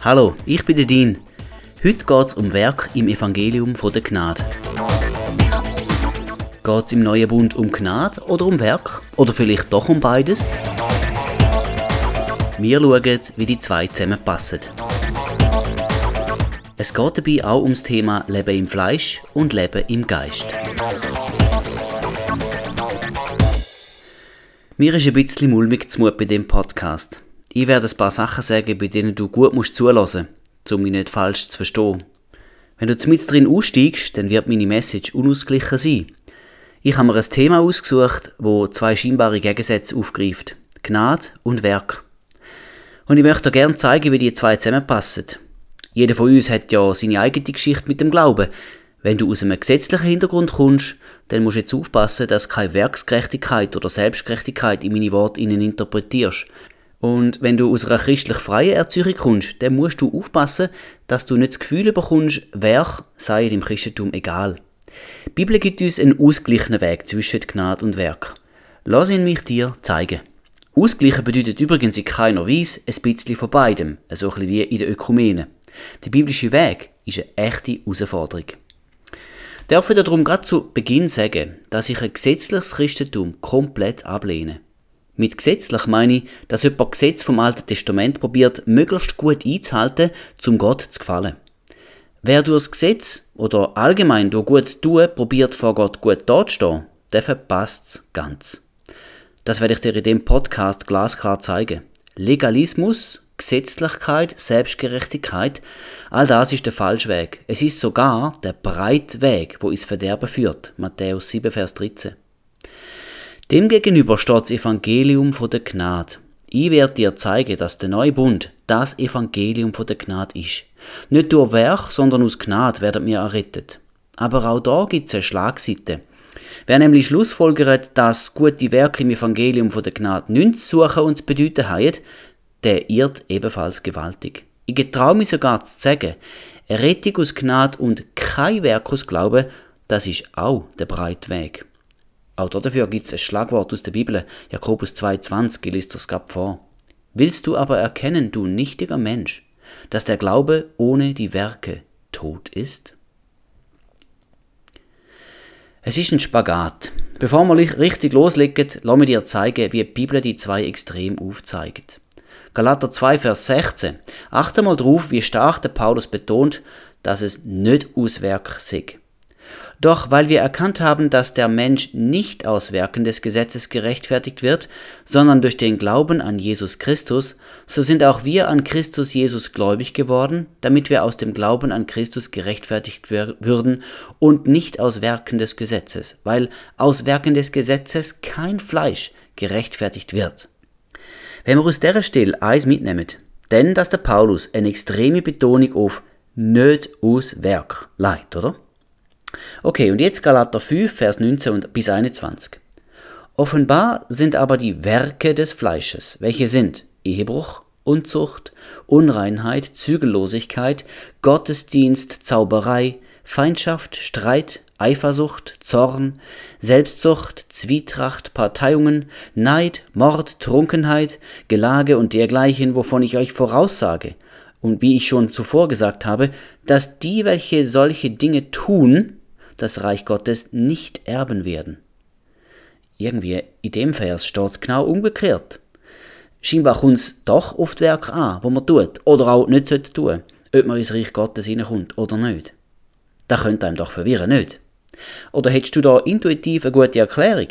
Hallo, ich bin der Dean. Heute geht es um Werk im Evangelium von der Gnade. Geht es im neuen Bund um Gnade oder um Werk? Oder vielleicht doch um beides? Wir schauen, wie die zwei zusammenpassen. Es geht dabei auch ums Thema Leben im Fleisch und Leben im Geist. Mir ist ein bisschen mulmig zu bei dem Podcast. Ich werde ein paar Sachen sagen, bei denen du gut musst zulassen, um mich nicht falsch zu verstehen. Wenn du mit drin aussteigst, dann wird meine Message unausgeglichen sein. Ich habe mir ein Thema ausgesucht, wo zwei scheinbare Gegensätze aufgreift. Gnade und Werk. Und ich möchte dir gerne zeigen, wie die zwei zusammenpassen. Jeder von uns hat ja seine eigene Geschichte mit dem Glauben. Wenn du aus einem gesetzlichen Hintergrund kommst, dann musst du jetzt aufpassen, dass du keine Werksgerechtigkeit oder Selbstgerechtigkeit in meine Worte innen interpretierst. Und wenn du aus einer christlich freien Erziehung kommst, dann musst du aufpassen, dass du nicht das Gefühl bekommst, Werk sei im Christentum egal. Die Bibel gibt uns einen ausgeglichenen Weg zwischen Gnade und Werk. Lass ihn mich dir zeigen. Ausgleichen bedeutet übrigens in keiner Weise ein bisschen von beidem, so ein bisschen wie in der Ökumene. Der biblische Weg ist eine echte Herausforderung. Darf ich darum gerade zu Beginn sagen, dass ich ein gesetzliches Christentum komplett ablehne. Mit gesetzlich meine ich, dass jemand Gesetz vom Alten Testament probiert, möglichst gut einzuhalten, zum Gott zu gefallen. Wer durch das Gesetz oder allgemein durch gutes Tun probiert, vor Gott gut dazustehen, der verpasst es ganz. Das werde ich dir in dem Podcast glasklar zeigen. Legalismus Gesetzlichkeit, Selbstgerechtigkeit, all das ist der falsche Weg. Es ist sogar der breite Weg, wo ins Verderben führt. Matthäus 7, Vers 13. Demgegenüber steht das Evangelium von der Gnade. Ich werde dir zeigen, dass der neue Bund das Evangelium von der Gnade ist. Nicht durch Werk, sondern aus Gnade werden wir errettet. Aber auch da gibt es eine Schlagseite. Wer nämlich schlussfolgert, dass gute Werke im Evangelium von der Gnade nichts zu suchen und zu bedeuten haben, der irrt ebenfalls gewaltig. Ich getraue mich sogar zu sagen, Errettung aus Gnade und kein Werk aus Glauben, das ist auch der breite Weg. Auch dafür gibt es ein Schlagwort aus der Bibel, Jakobus 2,20, ich lese das gerade vor. Willst du aber erkennen, du nichtiger Mensch, dass der Glaube ohne die Werke tot ist? Es ist ein Spagat. Bevor wir richtig loslegen, lass mich dir zeigen, wie die Bibel die zwei extrem aufzeigt. Galater 2, Vers 16. Achte mal drauf, wie stark der Paulus betont, dass es nicht aus Werk sei. Doch weil wir erkannt haben, dass der Mensch nicht aus Werken des Gesetzes gerechtfertigt wird, sondern durch den Glauben an Jesus Christus, so sind auch wir an Christus Jesus gläubig geworden, damit wir aus dem Glauben an Christus gerechtfertigt würden und nicht aus Werken des Gesetzes, weil aus Werken des Gesetzes kein Fleisch gerechtfertigt wird. Wenn wir aus dieser Stelle eins mitnehmen, dann, dass der Paulus eine extreme Betonung auf nicht aus Werk leitet, oder? Okay, und jetzt Galater 5, Vers 19 bis 21. Offenbar sind aber die Werke des Fleisches, welche sind Ehebruch, Unzucht, Unreinheit, Zügellosigkeit, Gottesdienst, Zauberei, Feindschaft, Streit, Eifersucht, Zorn, Selbstsucht, Zwietracht, Parteiungen, Neid, Mord, Trunkenheit, Gelage und dergleichen, wovon ich euch voraussage, und wie ich schon zuvor gesagt habe, dass die, welche solche Dinge tun, das Reich Gottes nicht erben werden. Irgendwie in dem Vers steht genau umgekehrt. Scheinbar kommt es doch oft Werk an, wo man tut, oder auch nicht tun sollte, ob man ins Reich Gottes hineinkommt oder nicht. Das könnte einem doch verwirren, nicht? Oder hättest du da intuitiv eine gute Erklärung?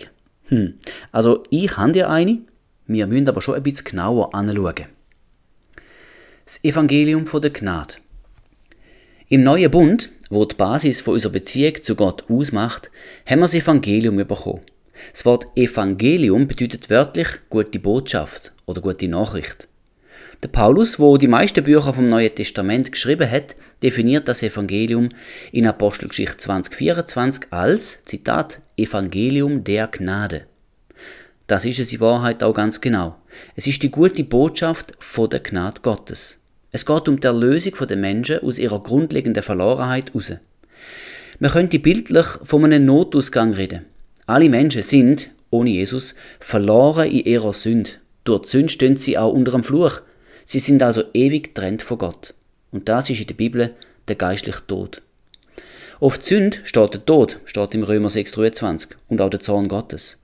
Hm, also ich habe dir eine, wir müssen aber schon ein bisschen genauer anschauen. Das Evangelium von der Gnade. Im neuen Bund, wo die Basis von unserer Beziehung zu Gott ausmacht, haben wir das Evangelium bekommen. Das Wort Evangelium bedeutet wörtlich gute Botschaft oder gute Nachricht. Der Paulus, wo die meisten Bücher vom Neuen Testament geschrieben hat, definiert das Evangelium in Apostelgeschichte 2024 als, Zitat, Evangelium der Gnade. Das ist es in Wahrheit auch ganz genau. Es ist die gute Botschaft von der Gnade Gottes. Es geht um die Erlösung der Menschen aus ihrer grundlegenden Verlorenheit raus. Man könnte bildlich von einem Notausgang reden. Alle Menschen sind, ohne Jesus, verloren in ihrer Sünde. Durch die Sünde stehen sie auch unter dem Fluch. Sie sind also ewig getrennt von Gott. Und das ist in der Bibel der geistliche Tod. Auf die Sünde steht der Tod, steht im Römer 6,23 und auch der Zorn Gottes.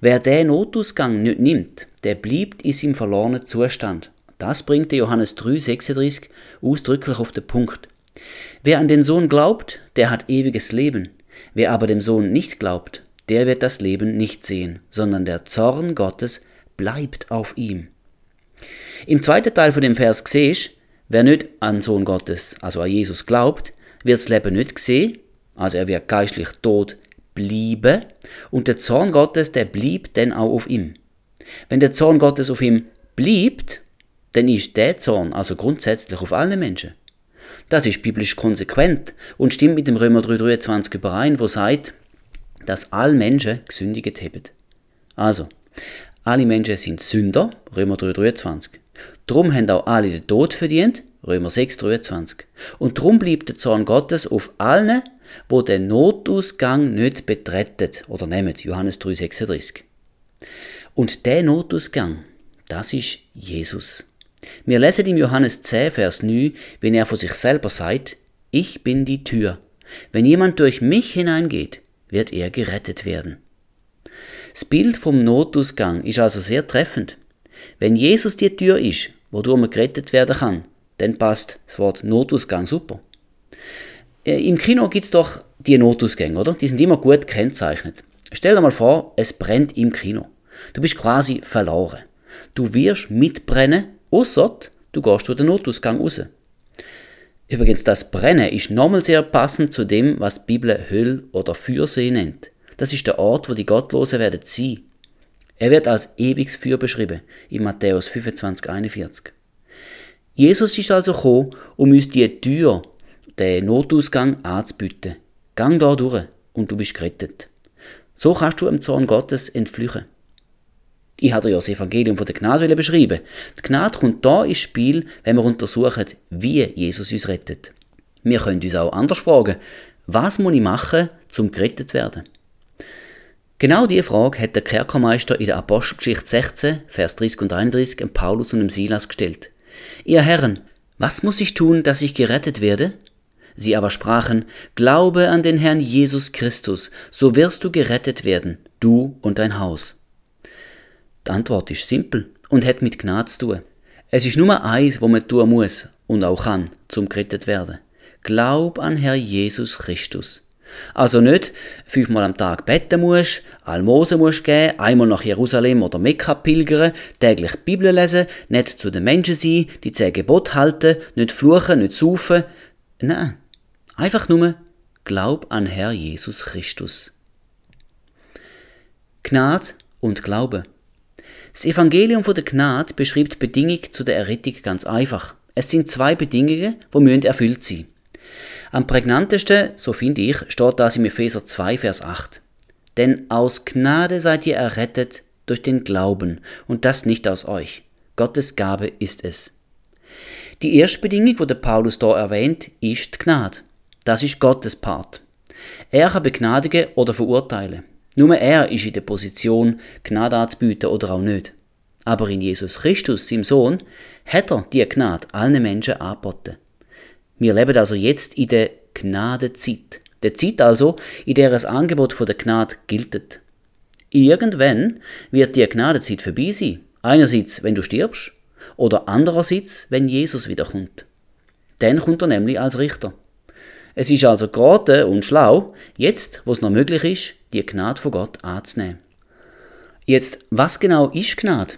Wer den Notausgang nicht nimmt, der bleibt in seinem verlorenen Zustand. Das bringt der Johannes 3,36 ausdrücklich auf den Punkt. Wer an den Sohn glaubt, der hat ewiges Leben. Wer aber dem Sohn nicht glaubt, der wird das Leben nicht sehen, sondern der Zorn Gottes bleibt auf ihm. Im zweiten Teil von dem Vers siehst, wer nicht an Sohn Gottes, also an Jesus glaubt, wird das Leben nicht sehen, also er wird geistlich tot bleiben und der Zorn Gottes, der bleibt dann auch auf ihm. Wenn der Zorn Gottes auf ihm bleibt, dann ist der Zorn also grundsätzlich auf alle Menschen. Das ist biblisch konsequent und stimmt mit dem Römer 3,23 überein, wo sagt, dass alle Menschen gesündigt haben. Also, alle Menschen sind Sünder, Römer 3,23. Drum haben auch alle den Tod verdient, Römer 6,23. Und drum bleibt der Zorn Gottes auf allen, wo den Notausgang nicht betretet oder nehmen, Johannes 3,36. Und der Notausgang, das ist Jesus. Wir lesen im Johannes 10, Vers 9, wenn er von sich selber sagt, ich bin die Tür. Wenn jemand durch mich hineingeht, wird er gerettet werden. Das Bild vom Notausgang ist also sehr treffend. Wenn Jesus die Tür ist, wodurch man gerettet werden kann, dann passt das Wort Notausgang super. Äh, Im Kino gibt es doch die Notausgänge, oder? Die sind immer gut gekennzeichnet. Stell dir mal vor, es brennt im Kino. Du bist quasi verloren. Du wirst mitbrennen, außer du gehst durch den Notausgang raus. Übrigens, das Brennen ist nochmal sehr passend zu dem, was die Bibel Höll oder Feuersee nennt. Das ist der Ort, wo die Gottlosen werden sein. Er wird als ewiges Feuer beschrieben, in Matthäus 25, 41. Jesus ist also gekommen, um uns die Tür, den Notausgang anzubieten. Gang da durch und du bist gerettet. So kannst du dem Zorn Gottes entflüchen. Ich hatte ja das Evangelium von der Gnade beschrieben. Die Gnade kommt da ins Spiel, wenn wir untersuchen, wie Jesus uns rettet. Wir können uns auch anders fragen, was muss ich machen, zum gerettet werden? Genau diese Frage hat der Kerkermeister in der Apostelgeschichte 16, Vers 30 und 31 dem Paulus und dem Silas gestellt. Ihr Herren, was muss ich tun, dass ich gerettet werde? Sie aber sprachen, Glaube an den Herrn Jesus Christus, so wirst du gerettet werden, du und dein Haus. Die Antwort ist simpel und hat mit Gnade zu tun. Es ist nur eins, wo man tun muss und auch kann, zum gerettet werden. Glaub an Herr Jesus Christus. Also nicht fünfmal am Tag beten musst, Almosen musst geben, einmal nach Jerusalem oder Mekka pilgern, täglich Bibel lesen, nicht zu den Menschen sein, die zehn Gebote halten, nicht fluchen, nicht saufen. Nein, einfach nur Glaub an Herr Jesus Christus. Gnade und Glaube. Das Evangelium von der Gnade beschreibt die Bedingung zu der Errettung ganz einfach. Es sind zwei Bedingungen, die müssen erfüllt sein. Am prägnantesten, so finde ich, steht das im Epheser 2, Vers 8. Denn aus Gnade seid ihr errettet durch den Glauben und das nicht aus euch. Gottes Gabe ist es. Die erste Bedingung, die der Paulus da erwähnt, ist die Gnade. Das ist Gottes Part. Er kann begnadigen oder verurteilen. Nur er ist in der Position, Gnade anzubieten oder auch nicht. Aber in Jesus Christus, seinem Sohn, hat er die Gnade allen Menschen angeboten. Wir leben also jetzt in der Gnadezeit. Der Zeit also, in der das Angebot von der Gnade gilt. Irgendwann wird die Gnadezeit vorbei sein. Einerseits, wenn du stirbst, oder andererseits, wenn Jesus wiederkommt. Dann kommt er nämlich als Richter. Es ist also geraten und schlau, jetzt, wo es noch möglich ist, die Gnade von Gott anzunehmen. Jetzt, was genau ist Gnade?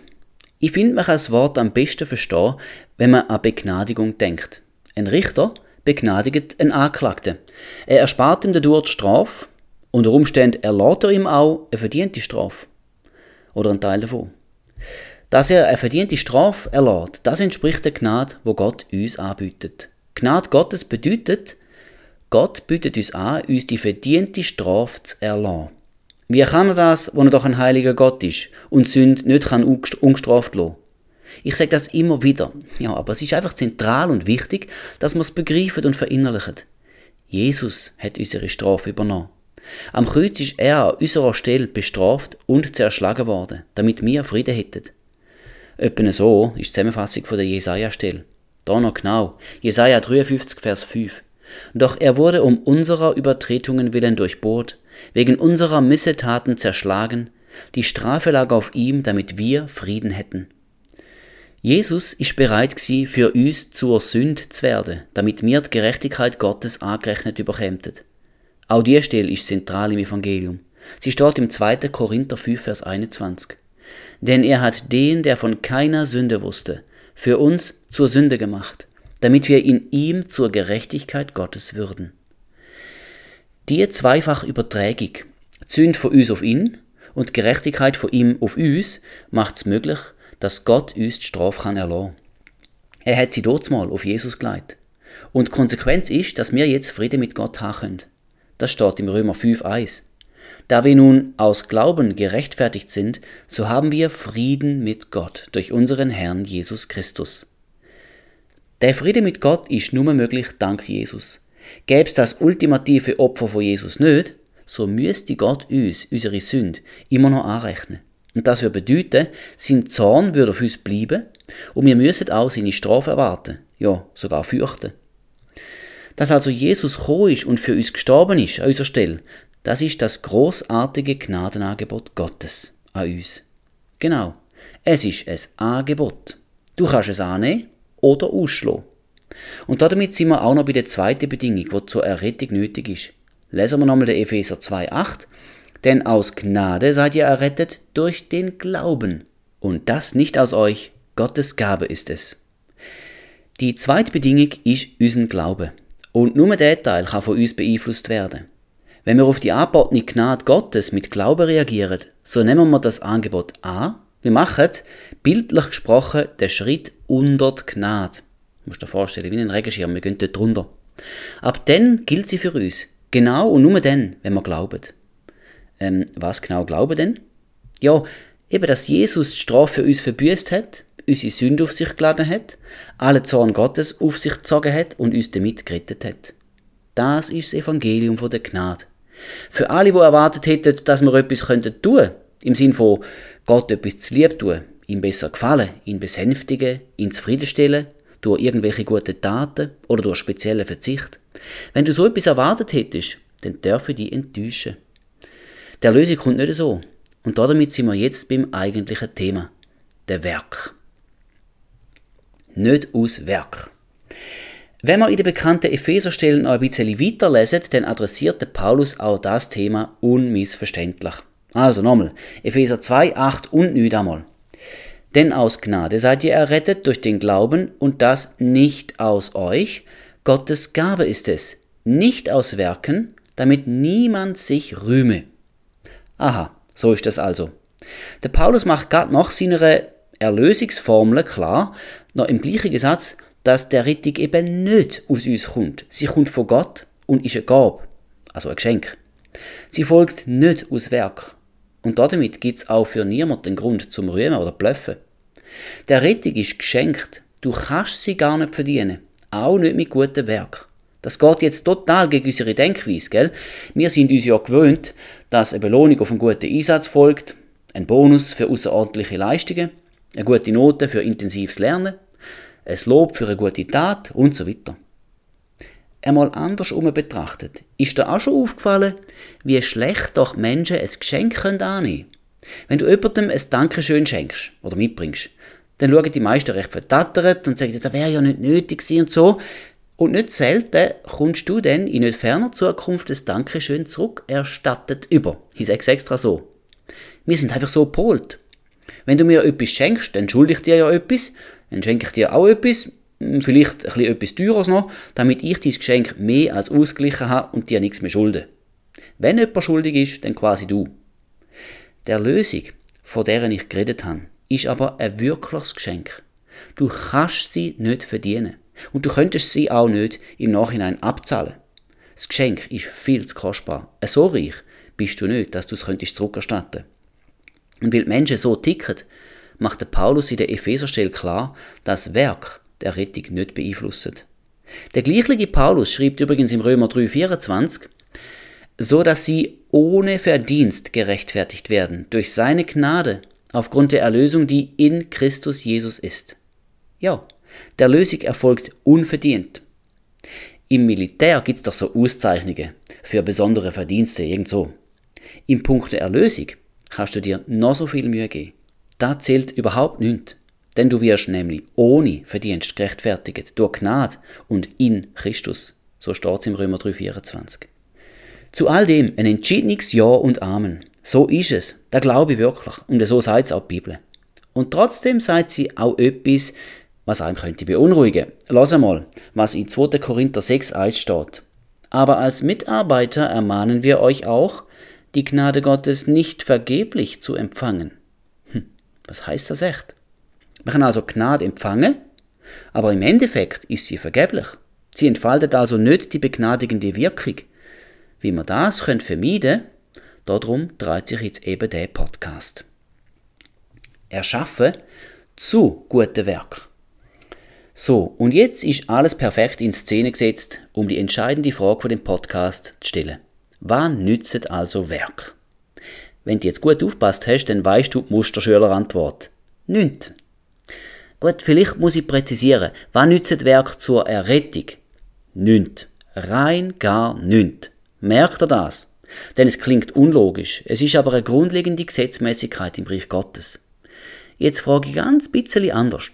Ich finde, man kann das Wort am besten verstehen, wenn man an Begnadigung denkt. Ein Richter begnadigt einen Anklagten. Er erspart ihm dadurch die Strafe, unter Umständen erlaubt er ihm auch eine verdiente Strafe. Oder einen Teil davon. Dass er eine verdiente Strafe erlaubt, das entspricht der Gnade, wo Gott uns anbietet. Gnade Gottes bedeutet, Gott bietet uns an, uns die verdiente Strafe zu erlassen. Wie kann er das, wo er doch ein heiliger Gott ist und Sünde nicht kann ungestraft lassen? Ich sage das immer wieder. Ja, aber es ist einfach zentral und wichtig, dass wir es begreifen und verinnerlichen. Jesus hat unsere Strafe übernommen. Am Kreuz ist er an unserer Stelle bestraft und zerschlagen worden, damit wir Frieden hätten. Etwa so ist die Zusammenfassung von der Jesaja-Stelle. Da noch genau. Jesaja 53, Vers 5. Doch er wurde um unserer Übertretungen willen durchbohrt, wegen unserer Missetaten zerschlagen, die Strafe lag auf ihm, damit wir Frieden hätten. Jesus ist bereit gsi für uns zur Sünde zu werden, damit wir die Gerechtigkeit Gottes angerechnet überkämen. Auch diese Stelle ist zentral im Evangelium. Sie steht im 2. Korinther 5, Vers 21. Denn er hat den, der von keiner Sünde wusste, für uns zur Sünde gemacht, damit wir in ihm zur Gerechtigkeit Gottes würden. Die zweifach Übertragung, Sünd von uns auf ihn und Gerechtigkeit von ihm auf uns, macht es möglich, dass Gott uns die Strafe kann erlassen. Er hat sie dort mal auf Jesus geleitet. Und die Konsequenz ist, dass wir jetzt Frieden mit Gott haben können. Das steht im Römer 5,1. Da wir nun aus Glauben gerechtfertigt sind, so haben wir Frieden mit Gott durch unseren Herrn Jesus Christus. Der Friede mit Gott ist nur möglich dank Jesus. Gäbe es das ultimative Opfer von Jesus nicht, so müsste Gott uns unsere Sünde immer noch anrechnen. Und das würde bedeuten, sein Zorn würde auf uns bleiben und wir müssen auch seine Strafe erwarten, ja, sogar fürchten. Dass also Jesus gekommen ist und für uns gestorben ist an unserer Stelle, das ist das großartige Gnadenangebot Gottes an uns. Genau, es ist ein Angebot. Du kannst es annehmen oder ausschlagen. Und damit sind wir auch noch bei der zweiten Bedingung, die zur Errettung nötig ist. Lesen wir nochmal den Epheser 2,8 denn aus Gnade seid ihr errettet durch den Glauben. Und das nicht aus euch, Gottes Gabe ist es. Die zweite Bedingung ist unser Glaube. Und nur der Teil kann von uns beeinflusst werden. Wenn wir auf die angebotene Gnade Gottes mit Glauben reagieren, so nehmen wir das Angebot an. Wir machen, bildlich gesprochen, den Schritt unter die Gnade. Du musst dir vorstellen, wie ein Regenschirm, wir gehen dort drunter. Ab dann gilt sie für uns. Genau und nur dann, wenn wir glauben. Ähm, was genau glauben denn? Ja, eben, dass Jesus die Strafe für uns verbüßt hat, unsere Sünde auf sich geladen hat, alle Zorn Gottes auf sich gezogen hat und uns damit gerettet hat. Das ist das Evangelium von der Gnade. Für alle, die erwartet hätten, dass wir etwas könnten tun, im Sinn von Gott etwas zu lieb tun, ihm besser gefallen, ihn besänftigen, ihn zufriedenstellen, durch irgendwelche gute Taten oder durch speziellen Verzicht. Wenn du so etwas erwartet hättest, dann dürfe die enttäuschen. Der Lösung kommt nicht so. Und damit sind wir jetzt beim eigentlichen Thema. Der Werk. Nicht aus Werk. Wenn wir in den bekannten Epheserstellen noch ein bisschen weiterlesen, dann adressiert der Paulus auch das Thema unmissverständlich. Also nochmal, Epheser 2, 8 und 9 einmal. Denn aus Gnade seid ihr errettet durch den Glauben und das nicht aus euch, Gottes Gabe ist es, nicht aus Werken, damit niemand sich rühme. Aha, so ist das also. Der Paulus macht gerade nach seiner Erlösungsformel klar, noch im gleichen Satz, dass der Rettung eben nicht aus uns kommt. Sie kommt von Gott und ist eine Gabe, also ein Geschenk. Sie folgt nicht aus Werk. Und damit gibt es auch für niemanden den Grund zum Rühmen oder Blöffen. Der Rettung ist geschenkt. Du kannst sie gar nicht verdienen. Auch nicht mit gutem Werk. Das geht jetzt total gegen unsere Denkweise, gell? Wir sind uns ja gewöhnt, dass eine Belohnung auf einen guten Einsatz folgt, ein Bonus für außerordentliche Leistungen, eine gute Note für intensives Lernen, ein Lob für eine gute Tat und so weiter. Einmal andersrum betrachtet, ist dir auch schon aufgefallen, wie schlecht doch Menschen ein Geschenk annehmen können? Wenn du jemandem ein Dankeschön schenkst oder mitbringst, dann schauen die meisten recht verdattert und sagen, das wäre ja nicht nötig gewesen und so. Und nicht selten kommst du dann in nicht ferner Zukunft das Dankeschön zurückerstattet über. Ich sage extra so. Wir sind einfach so polt. Wenn du mir etwas schenkst, dann schulde ich dir ja etwas, dann schenke ich dir auch etwas, hm, vielleicht ein bisschen etwas teures noch, damit ich dein Geschenk mehr als ausgeglichen habe und dir nichts mehr schulde. Wenn jemand schuldig ist, dann quasi du. Der Lösung, von der ich geredet habe, ist aber ein wirkliches Geschenk. Du kannst sie nicht verdienen. Und du könntest sie auch nicht im Nachhinein abzahlen. Das Geschenk ist viel zu kostbar. So reich bist du nicht, dass du es könntest zurückerstatten. Und weil die Menschen so ticken, macht der Paulus in der Epheserstelle klar, dass Werk der Rettung nicht beeinflusst. Der gleiche Paulus schreibt übrigens im Römer 3,24, so dass sie ohne Verdienst gerechtfertigt werden, durch seine Gnade, aufgrund der Erlösung, die in Christus Jesus ist. Ja, der Erlösung erfolgt unverdient. Im Militär gibt es doch so Auszeichnungen für besondere Verdienste, irgend. Im Punkt der Erlösung kannst du dir noch so viel Mühe geben. Da zählt überhaupt nichts. Denn du wirst nämlich ohne Verdienst gerechtfertigt, durch Gnade und in Christus. So steht es im Römer 3,24. Zu all dem ein entschiedenes Ja und Amen. So ist es. Da glaube ich wirklich. Und so sagt es auch die Bibel. Und trotzdem sagt sie auch etwas, was einem könnte beunruhigen. Lass einmal, was in 2. Korinther 6,1 steht. Aber als Mitarbeiter ermahnen wir euch auch, die Gnade Gottes nicht vergeblich zu empfangen. Hm, was heißt das echt? Man kann also Gnade empfangen, aber im Endeffekt ist sie vergeblich. Sie entfaltet also nicht die begnadigende Wirkung. Wie man das können vermeiden darum dreht sich jetzt eben der Podcast. Erschaffen zu guten Werk. So, und jetzt ist alles perfekt in Szene gesetzt, um die entscheidende Frage von dem Podcast zu stellen. Wann nützt also Werk? Wenn du jetzt gut aufpasst hast, dann weißt du die Musterschülerantwort. Nicht. Gut, vielleicht muss ich präzisieren. Was nützt Werk zur Errettung? Nünt. Rein gar nünt. Merkt ihr das? Denn es klingt unlogisch. Es ist aber eine grundlegende Gesetzmäßigkeit im Reich Gottes. Jetzt frage ich ganz bisschen anders.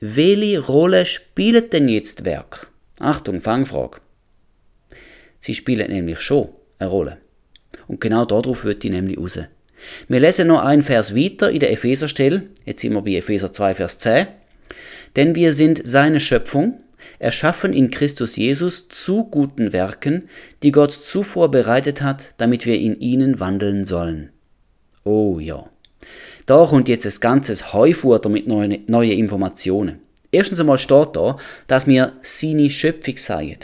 Welche Rolle spielt denn jetzt Werk? Achtung, Fangfrage. Sie spielen nämlich schon eine Rolle. Und genau darauf wird ich nämlich raus. Wir lesen noch einen Vers weiter in der Epheserstelle. Jetzt sind wir bei Epheser 2, Vers 10. Denn wir sind seine Schöpfung, erschaffen in Christus Jesus zu guten Werken, die Gott zuvor bereitet hat, damit wir in ihnen wandeln sollen. Oh ja. Da kommt jetzt das ganze Heufutter mit neuen, neuen Informationen. Erstens einmal steht da, dass wir seine Schöpfung seien.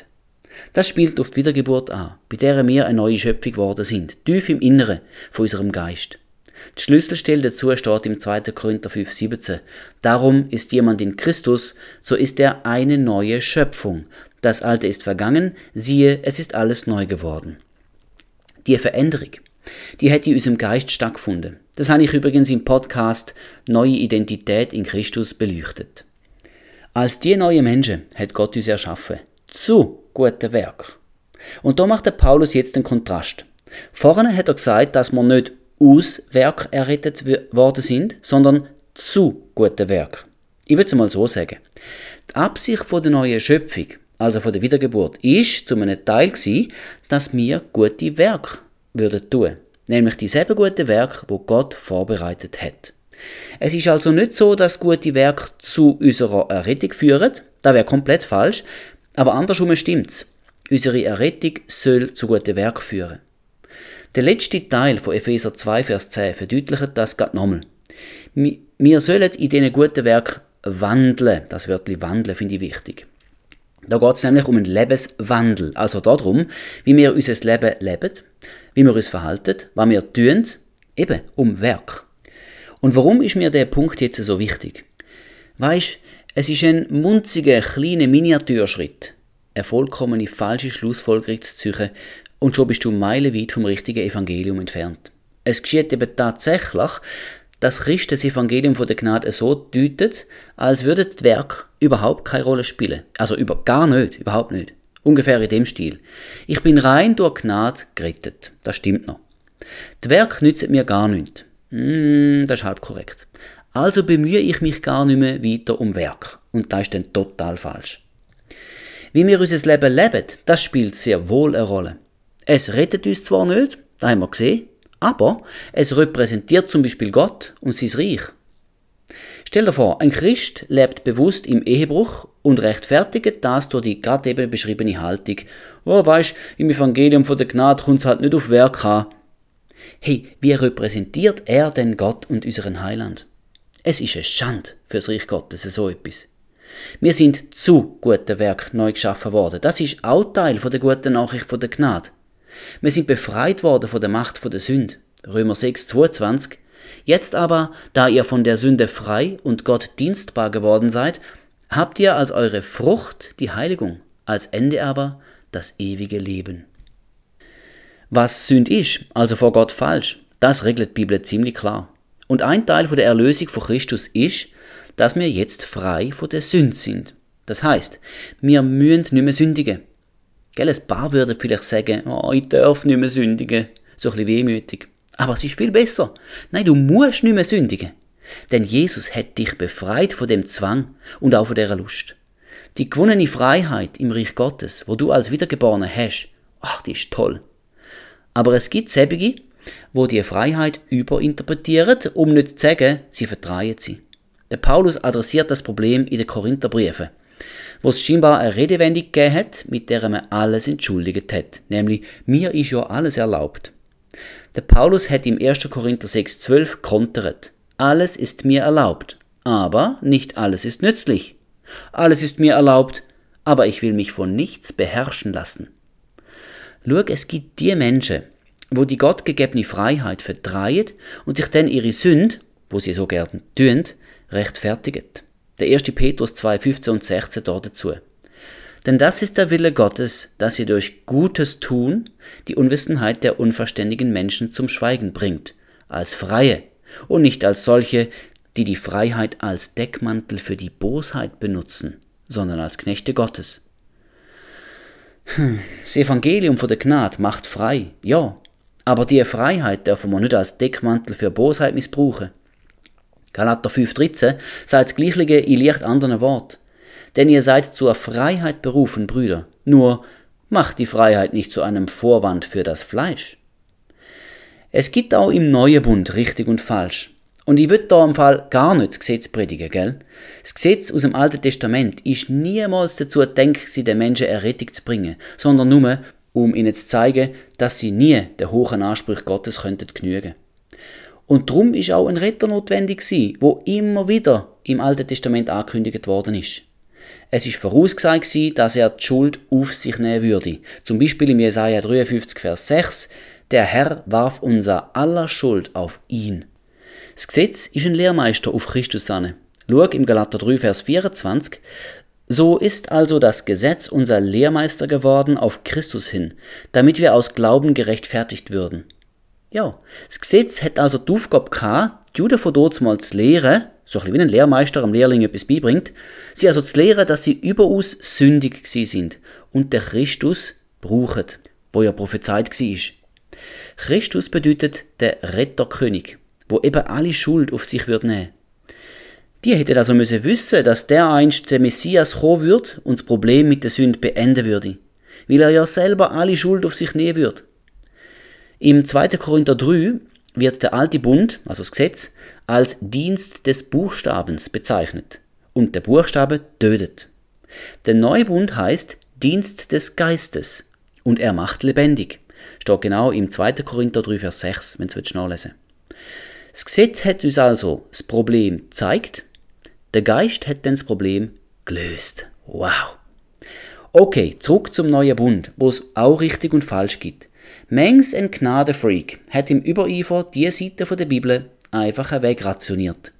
Das spielt auf die Wiedergeburt an, bei der wir eine neue Schöpfung geworden sind, tief im Inneren von unserem Geist. Die Schlüsselstelle dazu steht im 2. Korinther 5,17. Darum ist jemand in Christus, so ist er eine neue Schöpfung. Das Alte ist vergangen, siehe, es ist alles neu geworden. Die Veränderung, die hätte in unserem Geist stattgefunden. Das habe ich übrigens im Podcast Neue Identität in Christus beleuchtet. Als die neue Menschen hat Gott uns erschaffen. Zu guten Werk. Und da macht der Paulus jetzt den Kontrast. Vorne hat er gesagt, dass man nicht aus Werk errettet worden sind, sondern zu guten Werk. Ich würde es mal so sagen. Die Absicht von der neuen Schöpfung, also von der Wiedergeburt, ist zu einem Teil gewesen, dass wir gute Werke würden tun. Nämlich dieselben guten Werke, wo Gott vorbereitet hat. Es ist also nicht so, dass gute Werke zu unserer Errettung führen. Das wäre komplett falsch. Aber andersrum stimmt's. Unsere Errettung soll zu guten Werken führen. Der letzte Teil von Epheser 2, Vers 10 verdeutlicht das gerade nochmal. Wir sollen in diesen guten Werk wandeln. Das Wörtchen wandeln finde ich wichtig. Da geht es nämlich um einen Lebenswandel. Also darum, wie wir unser Leben leben, wie wir uns verhalten, was wir tun, eben um Werk. Und warum ist mir der Punkt jetzt so wichtig? Weißt, es ist ein munziger, kleiner Miniaturschritt, eine vollkommene falsche Schlussfolgerung zu ziehen, und schon bist du meilenweit vom richtigen Evangelium entfernt. Es geschieht eben tatsächlich, dass Christen das Evangelium von der Gnade so deutet, als würde das Werk überhaupt keine Rolle spielen. Also über, gar nicht, überhaupt nicht. Ungefähr in dem Stil. Ich bin rein durch Gnade gerettet. Das stimmt noch. Das Werk nützt mir gar nichts. Hm, das ist halb korrekt. Also bemühe ich mich gar nicht mehr weiter um Werk. Und das ist dann total falsch. Wie wir unser Leben leben, das spielt sehr wohl eine Rolle. Es rettet uns zwar nicht, das haben wir gesehen, aber es repräsentiert zum Beispiel Gott und sein Reich. Stell dir vor, ein Christ lebt bewusst im Ehebruch und rechtfertigt das durch die gerade eben beschriebene Haltung. Oh, weißt, im Evangelium von der Gnade kommt es halt nicht auf Werk an. Hey, wie repräsentiert er denn Gott und unseren Heiland? Es ist eine Schande fürs Reich Gottes, so etwas. Wir sind zu guten Werk neu geschaffen worden. Das ist auch Teil von der guten Nachricht von der Gnade. Wir sind befreit worden von der Macht von der Sünde. Römer 6, 22. Jetzt aber, da ihr von der Sünde frei und Gott dienstbar geworden seid, habt ihr als eure Frucht die Heiligung, als Ende aber das ewige Leben. Was Sünd ist, also vor Gott falsch, das regelt die Bibel ziemlich klar. Und ein Teil von der Erlösung von Christus ist, dass wir jetzt frei von der Sünde sind. Das heißt, wir müssen nicht mehr sündigen. Gell, ein paar würden vielleicht sagen, oh, ich darf nicht mehr sündigen. So ein bisschen wehmütig. Aber es ist viel besser. Nein, du musst nicht mehr sündigen. Denn Jesus hat dich befreit von dem Zwang und auch von dieser Lust. Die gewonnene Freiheit im Reich Gottes, wo du als Wiedergeborener hast, ach, die ist toll. Aber es gibt Säbige, wo die Freiheit überinterpretieren, um nicht zu sagen, sie vertreiben sie. Der Paulus adressiert das Problem in den Korintherbriefen, wo es scheinbar eine Redewendung gegeben hat, mit der man alles entschuldigt hat, nämlich mir ist ja alles erlaubt. Der Paulus hat im 1. Korinther 6,12 kontert. Alles ist mir erlaubt, aber nicht alles ist nützlich. Alles ist mir erlaubt, aber ich will mich von nichts beherrschen lassen. Schau, es gibt die Menschen, wo die gottgegebene Freiheit verdreht und sich dann ihre Sünde, wo sie so gern tun, rechtfertigen. Der 1. Petrus 2, 15 und 16 dort dazu. Denn das ist der Wille Gottes, dass ihr durch Gutes tun die Unwissenheit der unverständigen Menschen zum Schweigen bringt, als Freie und nicht als solche, die die Freiheit als Deckmantel für die Bosheit benutzen, sondern als Knechte Gottes. Hm, das Evangelium von der Gnade macht frei, ja, aber die Freiheit dürfen wir nicht als Deckmantel für Bosheit missbrauchen. Galater 5,13 sagt das Gleiche in leicht anderen Wort. Denn ihr seid zur Freiheit berufen, Brüder. Nur macht die Freiheit nicht zu einem Vorwand für das Fleisch. Es gibt auch im Neuen Bund richtig und falsch. Und ich würde da im Fall gar nicht das Gesetz predigen, gell? Das Gesetz aus dem Alten Testament ist niemals dazu gedacht, sie den Menschen Errettung zu bringen, sondern nur, um ihnen zu zeigen, dass sie nie den hohen Anspruch Gottes könnten genügen. Und darum ist auch ein Retter notwendig gewesen, wo immer wieder im Alten Testament angekündigt worden ist. Es ist vorausgesagt gewesen, dass er die Schuld auf sich nehmen würde. Zum Beispiel im Jesaja 53, Vers 6, der Herr warf unser aller Schuld auf ihn. Das Gesetz ist ein Lehrmeister auf Christus an. Schau im Galater 3, Vers 24. So ist also das Gesetz unser Lehrmeister geworden auf Christus hin, damit wir aus Glauben gerechtfertigt würden. Ja, das Gesetz hat also die Aufgabe gehabt, die Juden von dort zu lehren, so ein bisschen wie ein Lehrmeister am Lehrling etwas beibringt, sie also zu lehren, dass sie überaus sündig gewesen sind und der Christus brauchen, wo ja prophezeit war. Christus bedeutet der Retterkönig, wo eben alle Schuld auf sich wird nehmen. Die hätten also müssen wissen, dass der einst der Messias kommen wird und das Problem mit der Sünde beenden würde, weil er ja selber alle Schuld auf sich nehmen wird. Im 2. Korinther 3 wird der alte Bund, also das Gesetz, als Dienst des Buchstabens bezeichnet und der Buchstabe tötet. Der neue Bund heißt Dienst des Geistes und er macht lebendig. Steht genau im 2. Korinther 3, Vers 6, wenn es nachlesen Das Gesetz hat uns also das Problem gezeigt, der Geist hat dann das Problem gelöst. Wow. Okay, zurück zum neuen Bund, wo es auch richtig und falsch gibt. Mengs ein Gnadefreak hat im Übereifer die Seite der Bibel einfach wegrationiert.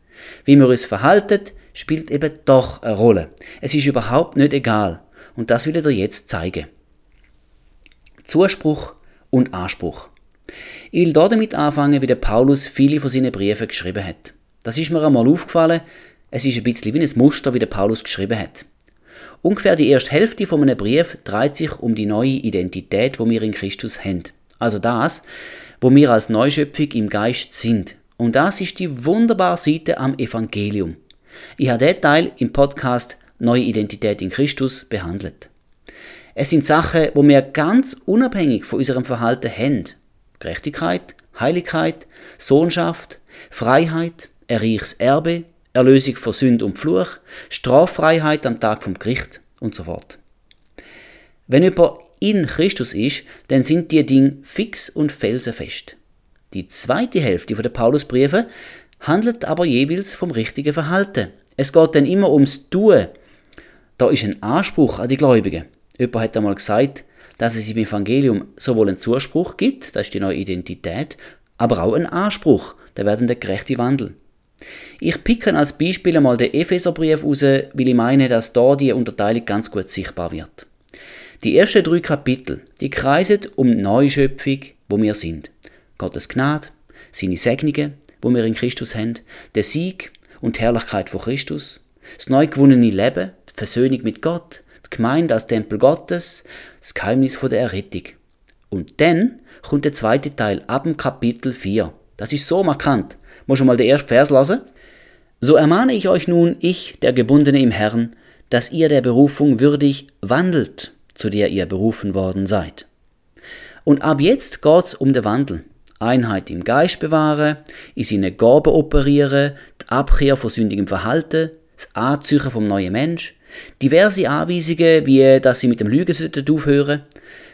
Wie wir uns verhalten, spielt eben doch eine Rolle. Es ist überhaupt nicht egal. Und das will ich dir jetzt zeigen. Zuspruch und Anspruch. Ich will damit anfangen, wie der Paulus viele von seinen Briefen geschrieben hat. Das ist mir einmal aufgefallen, es ist ein bisschen wie ein Muster, wie der Paulus geschrieben hat. Ungefähr die erste Hälfte von einem Brief dreht sich um die neue Identität, wo wir in Christus haben. Also das, wo wir als Neuschöpfung im Geist sind. Und das ist die wunderbare Seite am Evangelium. Ich habe den Teil im Podcast Neue Identität in Christus behandelt. Es sind Sachen, wo wir ganz unabhängig von unserem Verhalten haben. Gerechtigkeit, Heiligkeit, Sohnschaft, Freiheit, ein reiches Erbe, Erlösung von Sünd und Fluch, Straffreiheit am Tag vom Gericht und so fort. Wenn jemand in Christus ist, dann sind die Dinge fix und felsenfest. Die zweite Hälfte der Paulusbriefe handelt aber jeweils vom richtigen Verhalten. Es geht dann immer ums Tun. Da ist ein Anspruch an die Gläubigen. Jemand hat einmal gesagt, dass es im Evangelium sowohl einen Zuspruch gibt, das ist die neue Identität, aber auch einen Anspruch, werden der gerechte Wandel. Ich picke als Beispiel einmal den Epheserbrief raus, weil ich meine, dass da die Unterteilung ganz gut sichtbar wird. Die ersten drei Kapitel, die kreisen um Neuschöpfung, wo wir sind. Gottes Gnade, seine Segnungen, wo wir in Christus haben, der Sieg und die Herrlichkeit von Christus, das neu gewonnene Leben, die Versöhnung mit Gott, die Gemeinde als Tempel Gottes, das Geheimnis der Errettung. Und dann kommt der zweite Teil ab dem Kapitel 4. Das ist so markant. Muss schon mal den ersten Vers lesen. So ermahne ich euch nun, ich, der Gebundene im Herrn, dass ihr der Berufung würdig wandelt, zu der ihr berufen worden seid. Und ab jetzt geht's um den Wandel. Einheit im Geist bewahre, in seine Gaben operieren, die Abkehr von sündigem Verhalten, das Anziehen vom neuen Mensch, diverse Anweisungen, wie dass sie mit dem Lügen aufhören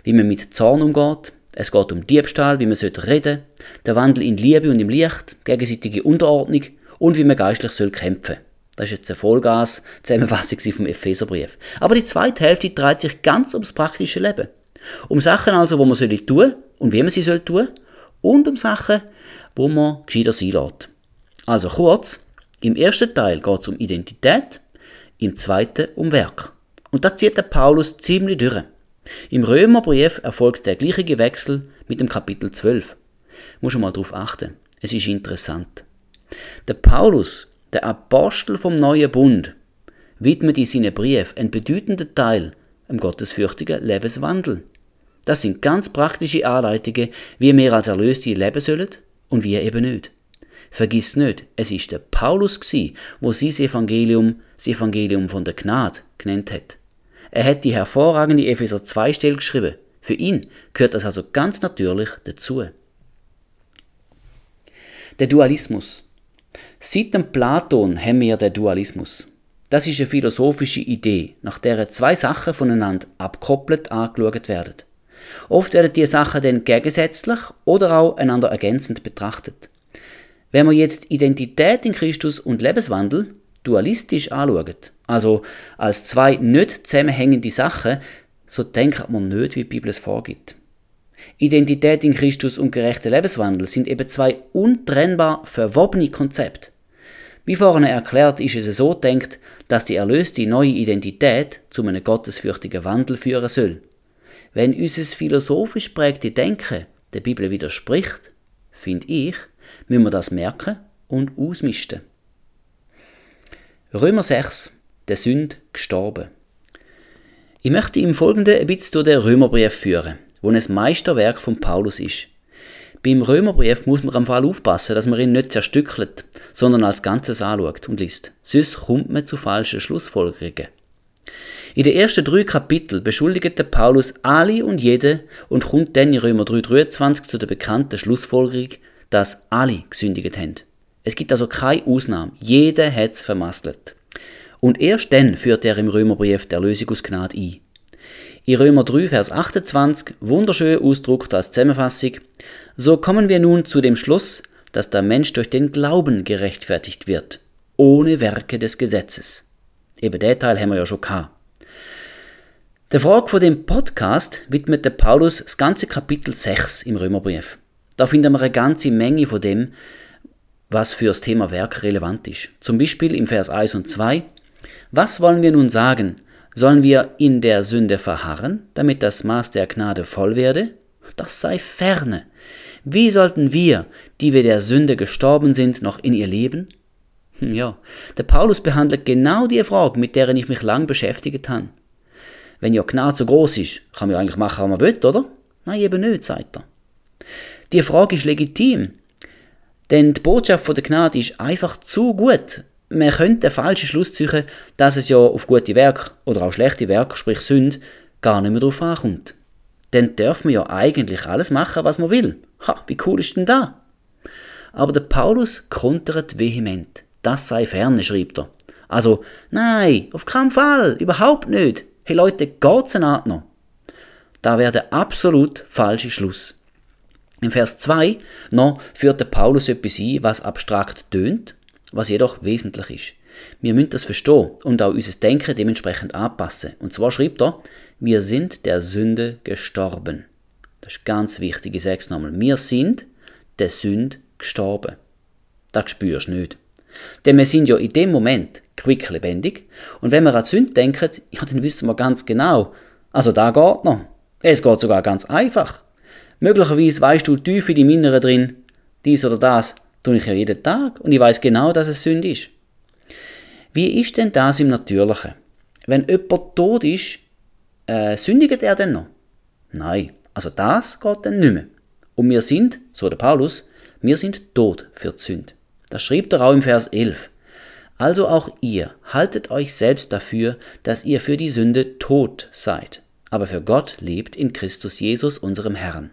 wie man mit Zorn umgeht, es geht um Diebstahl, wie man reden sollte, der Wandel in Liebe und im Licht, gegenseitige Unterordnung und wie man geistlich soll kämpfen. Das ist jetzt eine Vollgas-Zusammenfassung vom Epheserbrief. Aber die zweite Hälfte dreht sich ganz ums praktische Leben. Um Sachen also, wo man soll tun und wie man sie soll tun und um Sachen, wo man gescheiter sein lässt. Also kurz, im ersten Teil geht es um Identität, im zweiten um Werk. Und da zieht der Paulus ziemlich durch. Im Römerbrief erfolgt der gleiche Wechsel mit dem Kapitel 12. Muss schon mal darauf achten. Es ist interessant. Der Paulus, der Apostel vom neuen Bund, widmet in seinen Brief einen bedeutenden Teil im gottesfürchtigen Lebenswandel. Das sind ganz praktische Anleitungen, wie wir als Erlöste leben sollen und wie eben nicht. Vergiss nicht, es ist der Paulus gsi, wo sein Evangelium das Evangelium von der Gnade genannt hat. Er hat die hervorragende Epheser 2 Stelle geschrieben. Für ihn gehört das also ganz natürlich dazu. Der Dualismus. Seit dem Platon haben wir den Dualismus. Das ist eine philosophische Idee, nach der zwei Sachen voneinander abkoppelt angeschaut werden. Oft werden diese Sachen dann gegensätzlich oder auch einander ergänzend betrachtet. Wenn man jetzt Identität in Christus und Lebenswandel dualistisch anschaut, also als zwei nicht zusammenhängende Sachen, so denkt man nicht, wie die Bibel es vorgibt. Identität in Christus und gerechter Lebenswandel sind eben zwei untrennbar verwobene Konzepte. Wie vorhin erklärt, ist es so denkt, dass die erlöste neue Identität zu einem gottesfürchtigen Wandel führen soll. Wenn unser philosophisch prägte Denken der Bibel widerspricht, finde ich, müssen wir das merken und ausmisten. Römer 6 der Sünd gestorben. Ich möchte im Folgenden ein bisschen durch den Römerbrief führen, wo ein Meisterwerk von Paulus ist. Beim Römerbrief muss man am Fall aufpassen, dass man ihn nicht zerstückelt, sondern als Ganzes anschaut und liest. Sonst kommt man zu falschen Schlussfolgerungen. In den ersten drei Kapiteln beschuldigt der Paulus alle und jede und kommt dann in Römer 3,23 zu der bekannten Schlussfolgerung, dass alle gesündigt haben. Es gibt also keine Ausnahme. Jeder hat es vermasselt. Und erst dann führt er im Römerbrief der Erlösung aus Gnade ein. In Römer 3, Vers 28, wunderschön ausdruckt als Zusammenfassung, so kommen wir nun zu dem Schluss, dass der Mensch durch den Glauben gerechtfertigt wird, ohne Werke des Gesetzes. Eben den Teil haben wir ja schon gehabt. Der Frage von dem Podcast widmet der Paulus das ganze Kapitel 6 im Römerbrief. Da finden wir eine ganze Menge von dem, was für das Thema Werk relevant ist. Zum Beispiel im Vers 1 und 2 was wollen wir nun sagen? Sollen wir in der Sünde verharren, damit das Maß der Gnade voll werde? Das sei ferne. Wie sollten wir, die wir der Sünde gestorben sind, noch in ihr leben? Hm, ja, der Paulus behandelt genau die Frage, mit der ich mich lang beschäftigt habe. Wenn ja Gnade so groß ist, kann man ja eigentlich machen, was man will, oder? Nein, eben nicht, sagt er. Die Frage ist legitim, denn die Botschaft von der Gnade ist einfach zu gut, man könnte den falschen Schluss ziehen, dass es ja auf gute Werke oder auch schlechte Werke, sprich Sünde, gar nicht mehr drauf ankommt. Dann darf man ja eigentlich alles machen, was man will. Ha, wie cool ist denn da? Aber der Paulus kontert vehement. Das sei ferne, schreibt er. Also, nein, auf keinen Fall, überhaupt nicht. Hey Leute, geht's noch? Da wäre der absolut falsche Schluss. Im Vers 2 noch führt der Paulus etwas ein, was abstrakt tönt, was jedoch wesentlich ist. Wir müssen das verstehen und auch unser Denken dementsprechend anpassen. Und zwar schreibt er, wir sind der Sünde gestorben. Das ist ganz wichtig, ich sage es nochmal. Wir sind der Sünde gestorben. Das spürst du nicht. Denn wir sind ja in dem Moment quicklebendig und wenn wir an Sünde denken, ja, dann wissen wir ganz genau, also da geht noch. Es geht sogar ganz einfach. Möglicherweise weißt du tief in deinem Inneren drin, dies oder das Tue ich ja jeden Tag und ich weiß genau, dass es Sünde ist. Wie ist denn das im Natürlichen? Wenn jemand tot ist, äh, sündigt er denn noch? Nein, also das geht dann nicht mehr. Und wir sind, so der Paulus, wir sind tot für die Sünde. Das schreibt er auch im Vers 11. Also auch ihr haltet euch selbst dafür, dass ihr für die Sünde tot seid, aber für Gott lebt in Christus Jesus, unserem Herrn.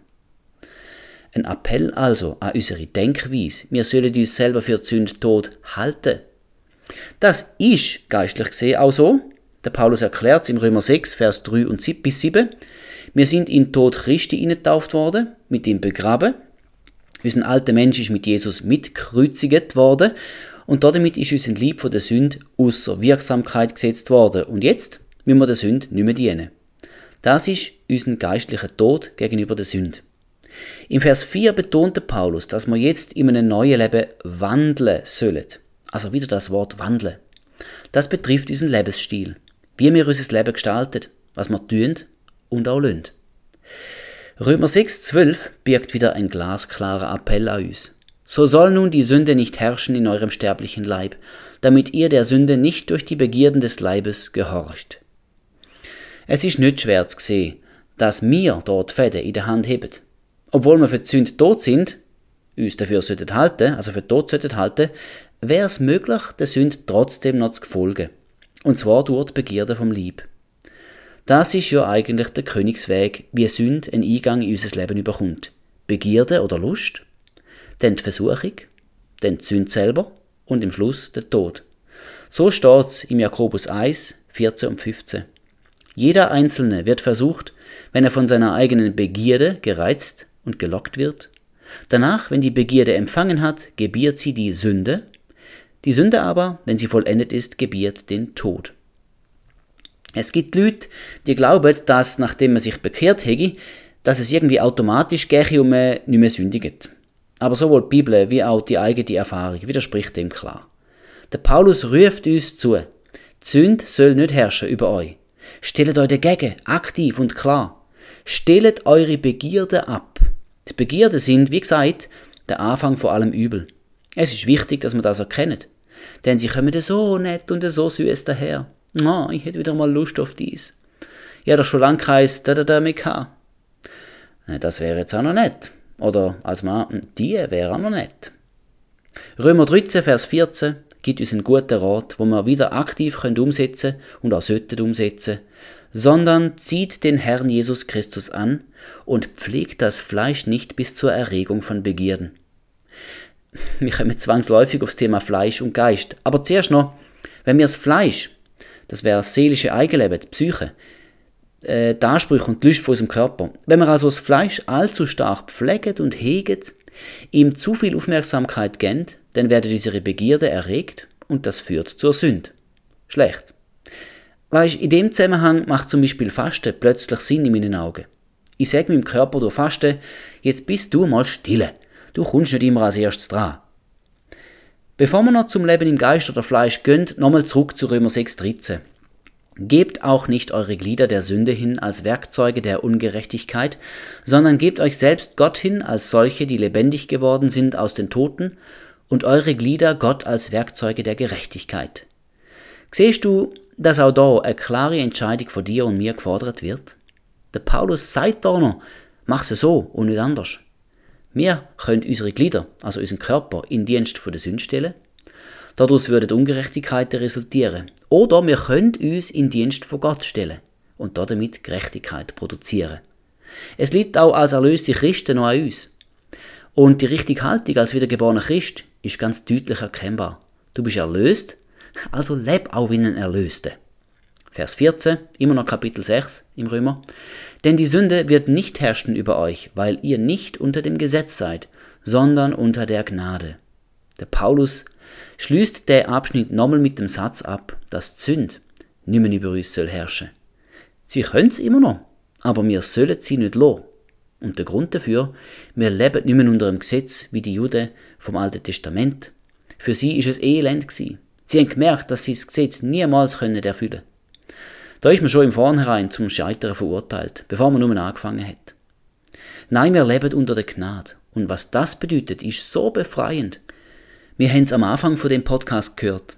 Ein Appell also an unsere Denkweise, wir sollen uns selber für die Sünde tot halten. Das ist geistlich gesehen auch so. Der Paulus erklärt es im Römer 6, Vers 3 und bis 7. Wir sind in Tod Christi getauft worden, mit ihm begraben. Unser alter Mensch ist mit Jesus mitkreuziget worden und damit ist unser Lieb von der Sünde außer Wirksamkeit gesetzt worden. Und jetzt müssen wir der Sünde nicht mehr dienen. Das ist unser geistlicher Tod gegenüber der Sünde. Im Vers 4 betonte Paulus, dass wir jetzt in einem neuen Leben wandeln sollen. Also wieder das Wort wandeln. Das betrifft unseren Lebensstil. Wie wir unser Leben gestalten, was wir tun und auch lassen. Römer 6,12 birgt wieder ein glasklarer Appell an uns. So soll nun die Sünde nicht herrschen in eurem sterblichen Leib, damit ihr der Sünde nicht durch die Begierden des Leibes gehorcht. Es ist nicht schwer zu sehen, dass wir dort Fäden in der Hand haben. Obwohl wir für die Sünde tot sind, uns dafür sollten halten, also für tot sollten halten, wäre es möglich, der Sünde trotzdem noch zu folgen. Und zwar durch die Begierde vom Lieb. Das ist ja eigentlich der Königsweg, wie Sünde einen Eingang in unser Leben überkommt. Begierde oder Lust, dann die Versuchung, dann die Sünde selber und im Schluss der Tod. So steht es im Jakobus 1, 14 und 15. Jeder Einzelne wird versucht, wenn er von seiner eigenen Begierde gereizt und gelockt wird. Danach, wenn die Begierde empfangen hat, gebiert sie die Sünde. Die Sünde aber, wenn sie vollendet ist, gebiert den Tod. Es gibt Leute, die glauben, dass nachdem man sich bekehrt hätte, dass es irgendwie automatisch gehe und man nicht mehr sündigt. Aber sowohl die Bibel wie auch die eigene Erfahrung widerspricht dem klar. Der Paulus ruft uns zu, die Sünde soll nicht herrschen über euch. Stellt euch dagegen, aktiv und klar. Stellt eure Begierde ab. Die Begierden sind, wie gesagt, der Anfang vor allem Übel. Es ist wichtig, dass man das erkennt. Denn sie kommen so nett und so süß daher. Oh, ich hätte wieder mal Lust auf dies. Ja, doch schon lange kein da da da mehr gehabt. Das wäre jetzt auch noch nett. Oder als Mann, die wäre auch noch nett. Römer 13, Vers 14 gibt uns einen guten Rat, wo wir wieder aktiv können umsetzen und auch sollten umsetzen, sondern zieht den Herrn Jesus Christus an und pflegt das Fleisch nicht bis zur Erregung von Begierden. Wir kommen zwangsläufig aufs Thema Fleisch und Geist, aber zuerst noch, wenn wir das Fleisch, das wäre das seelische Eigenleben, die Psyche, äh, die Ansprüche und die Lust von unserem Körper. Wenn wir also das Fleisch allzu stark pflegen und hegen, ihm zu viel Aufmerksamkeit geben, dann werden unsere Begierde erregt und das führt zur Sünde. Schlecht. Weißt, in dem Zusammenhang macht zum Beispiel Fasten plötzlich Sinn in meinen Augen. Ich sage meinem Körper durch Fasten, jetzt bist du mal stille. Du kommst nicht immer als erstes dran. Bevor wir noch zum Leben im Geist oder Fleisch gehen, nochmal zurück zu Römer 6,13. Gebt auch nicht eure Glieder der Sünde hin als Werkzeuge der Ungerechtigkeit, sondern gebt euch selbst Gott hin als solche, die lebendig geworden sind aus den Toten, und eure Glieder Gott als Werkzeuge der Gerechtigkeit. Siehst du, dass auch da eine klare Entscheidung von dir und mir gefordert wird? Der Paulus sagt da noch, mach es so und nicht anders. Wir können unsere Glieder, also unseren Körper, in Dienst von der Sünde stellen Daraus würden Ungerechtigkeiten resultieren. Oder wir können uns in Dienst von Gott stellen und damit Gerechtigkeit produzieren. Es liegt auch als erlöste Christen noch an uns. Und die richtige Haltung als wiedergeborener Christ ist ganz deutlich erkennbar. Du bist erlöst, also leb auch wie ein Erlöster. Vers 14, immer noch Kapitel 6 im Römer. Denn die Sünde wird nicht herrschen über euch, weil ihr nicht unter dem Gesetz seid, sondern unter der Gnade. Der Paulus schließt der Abschnitt nochmal mit dem Satz ab, dass Sünde nicht mehr über uns soll herrschen. Sie können es immer noch, aber wir sollen sie nicht lassen. Und der Grund dafür, wir leben nicht mehr unter dem Gesetz wie die Juden vom Alten Testament. Für sie ist es elend gewesen. Sie haben gemerkt, dass sie das Gesetz niemals können erfüllen Da ist man schon im Vornherein zum Scheitern verurteilt, bevor man nur angefangen hat. Nein, wir leben unter der Gnade. Und was das bedeutet, ist so befreiend. Wir haben es am Anfang von dem Podcast gehört.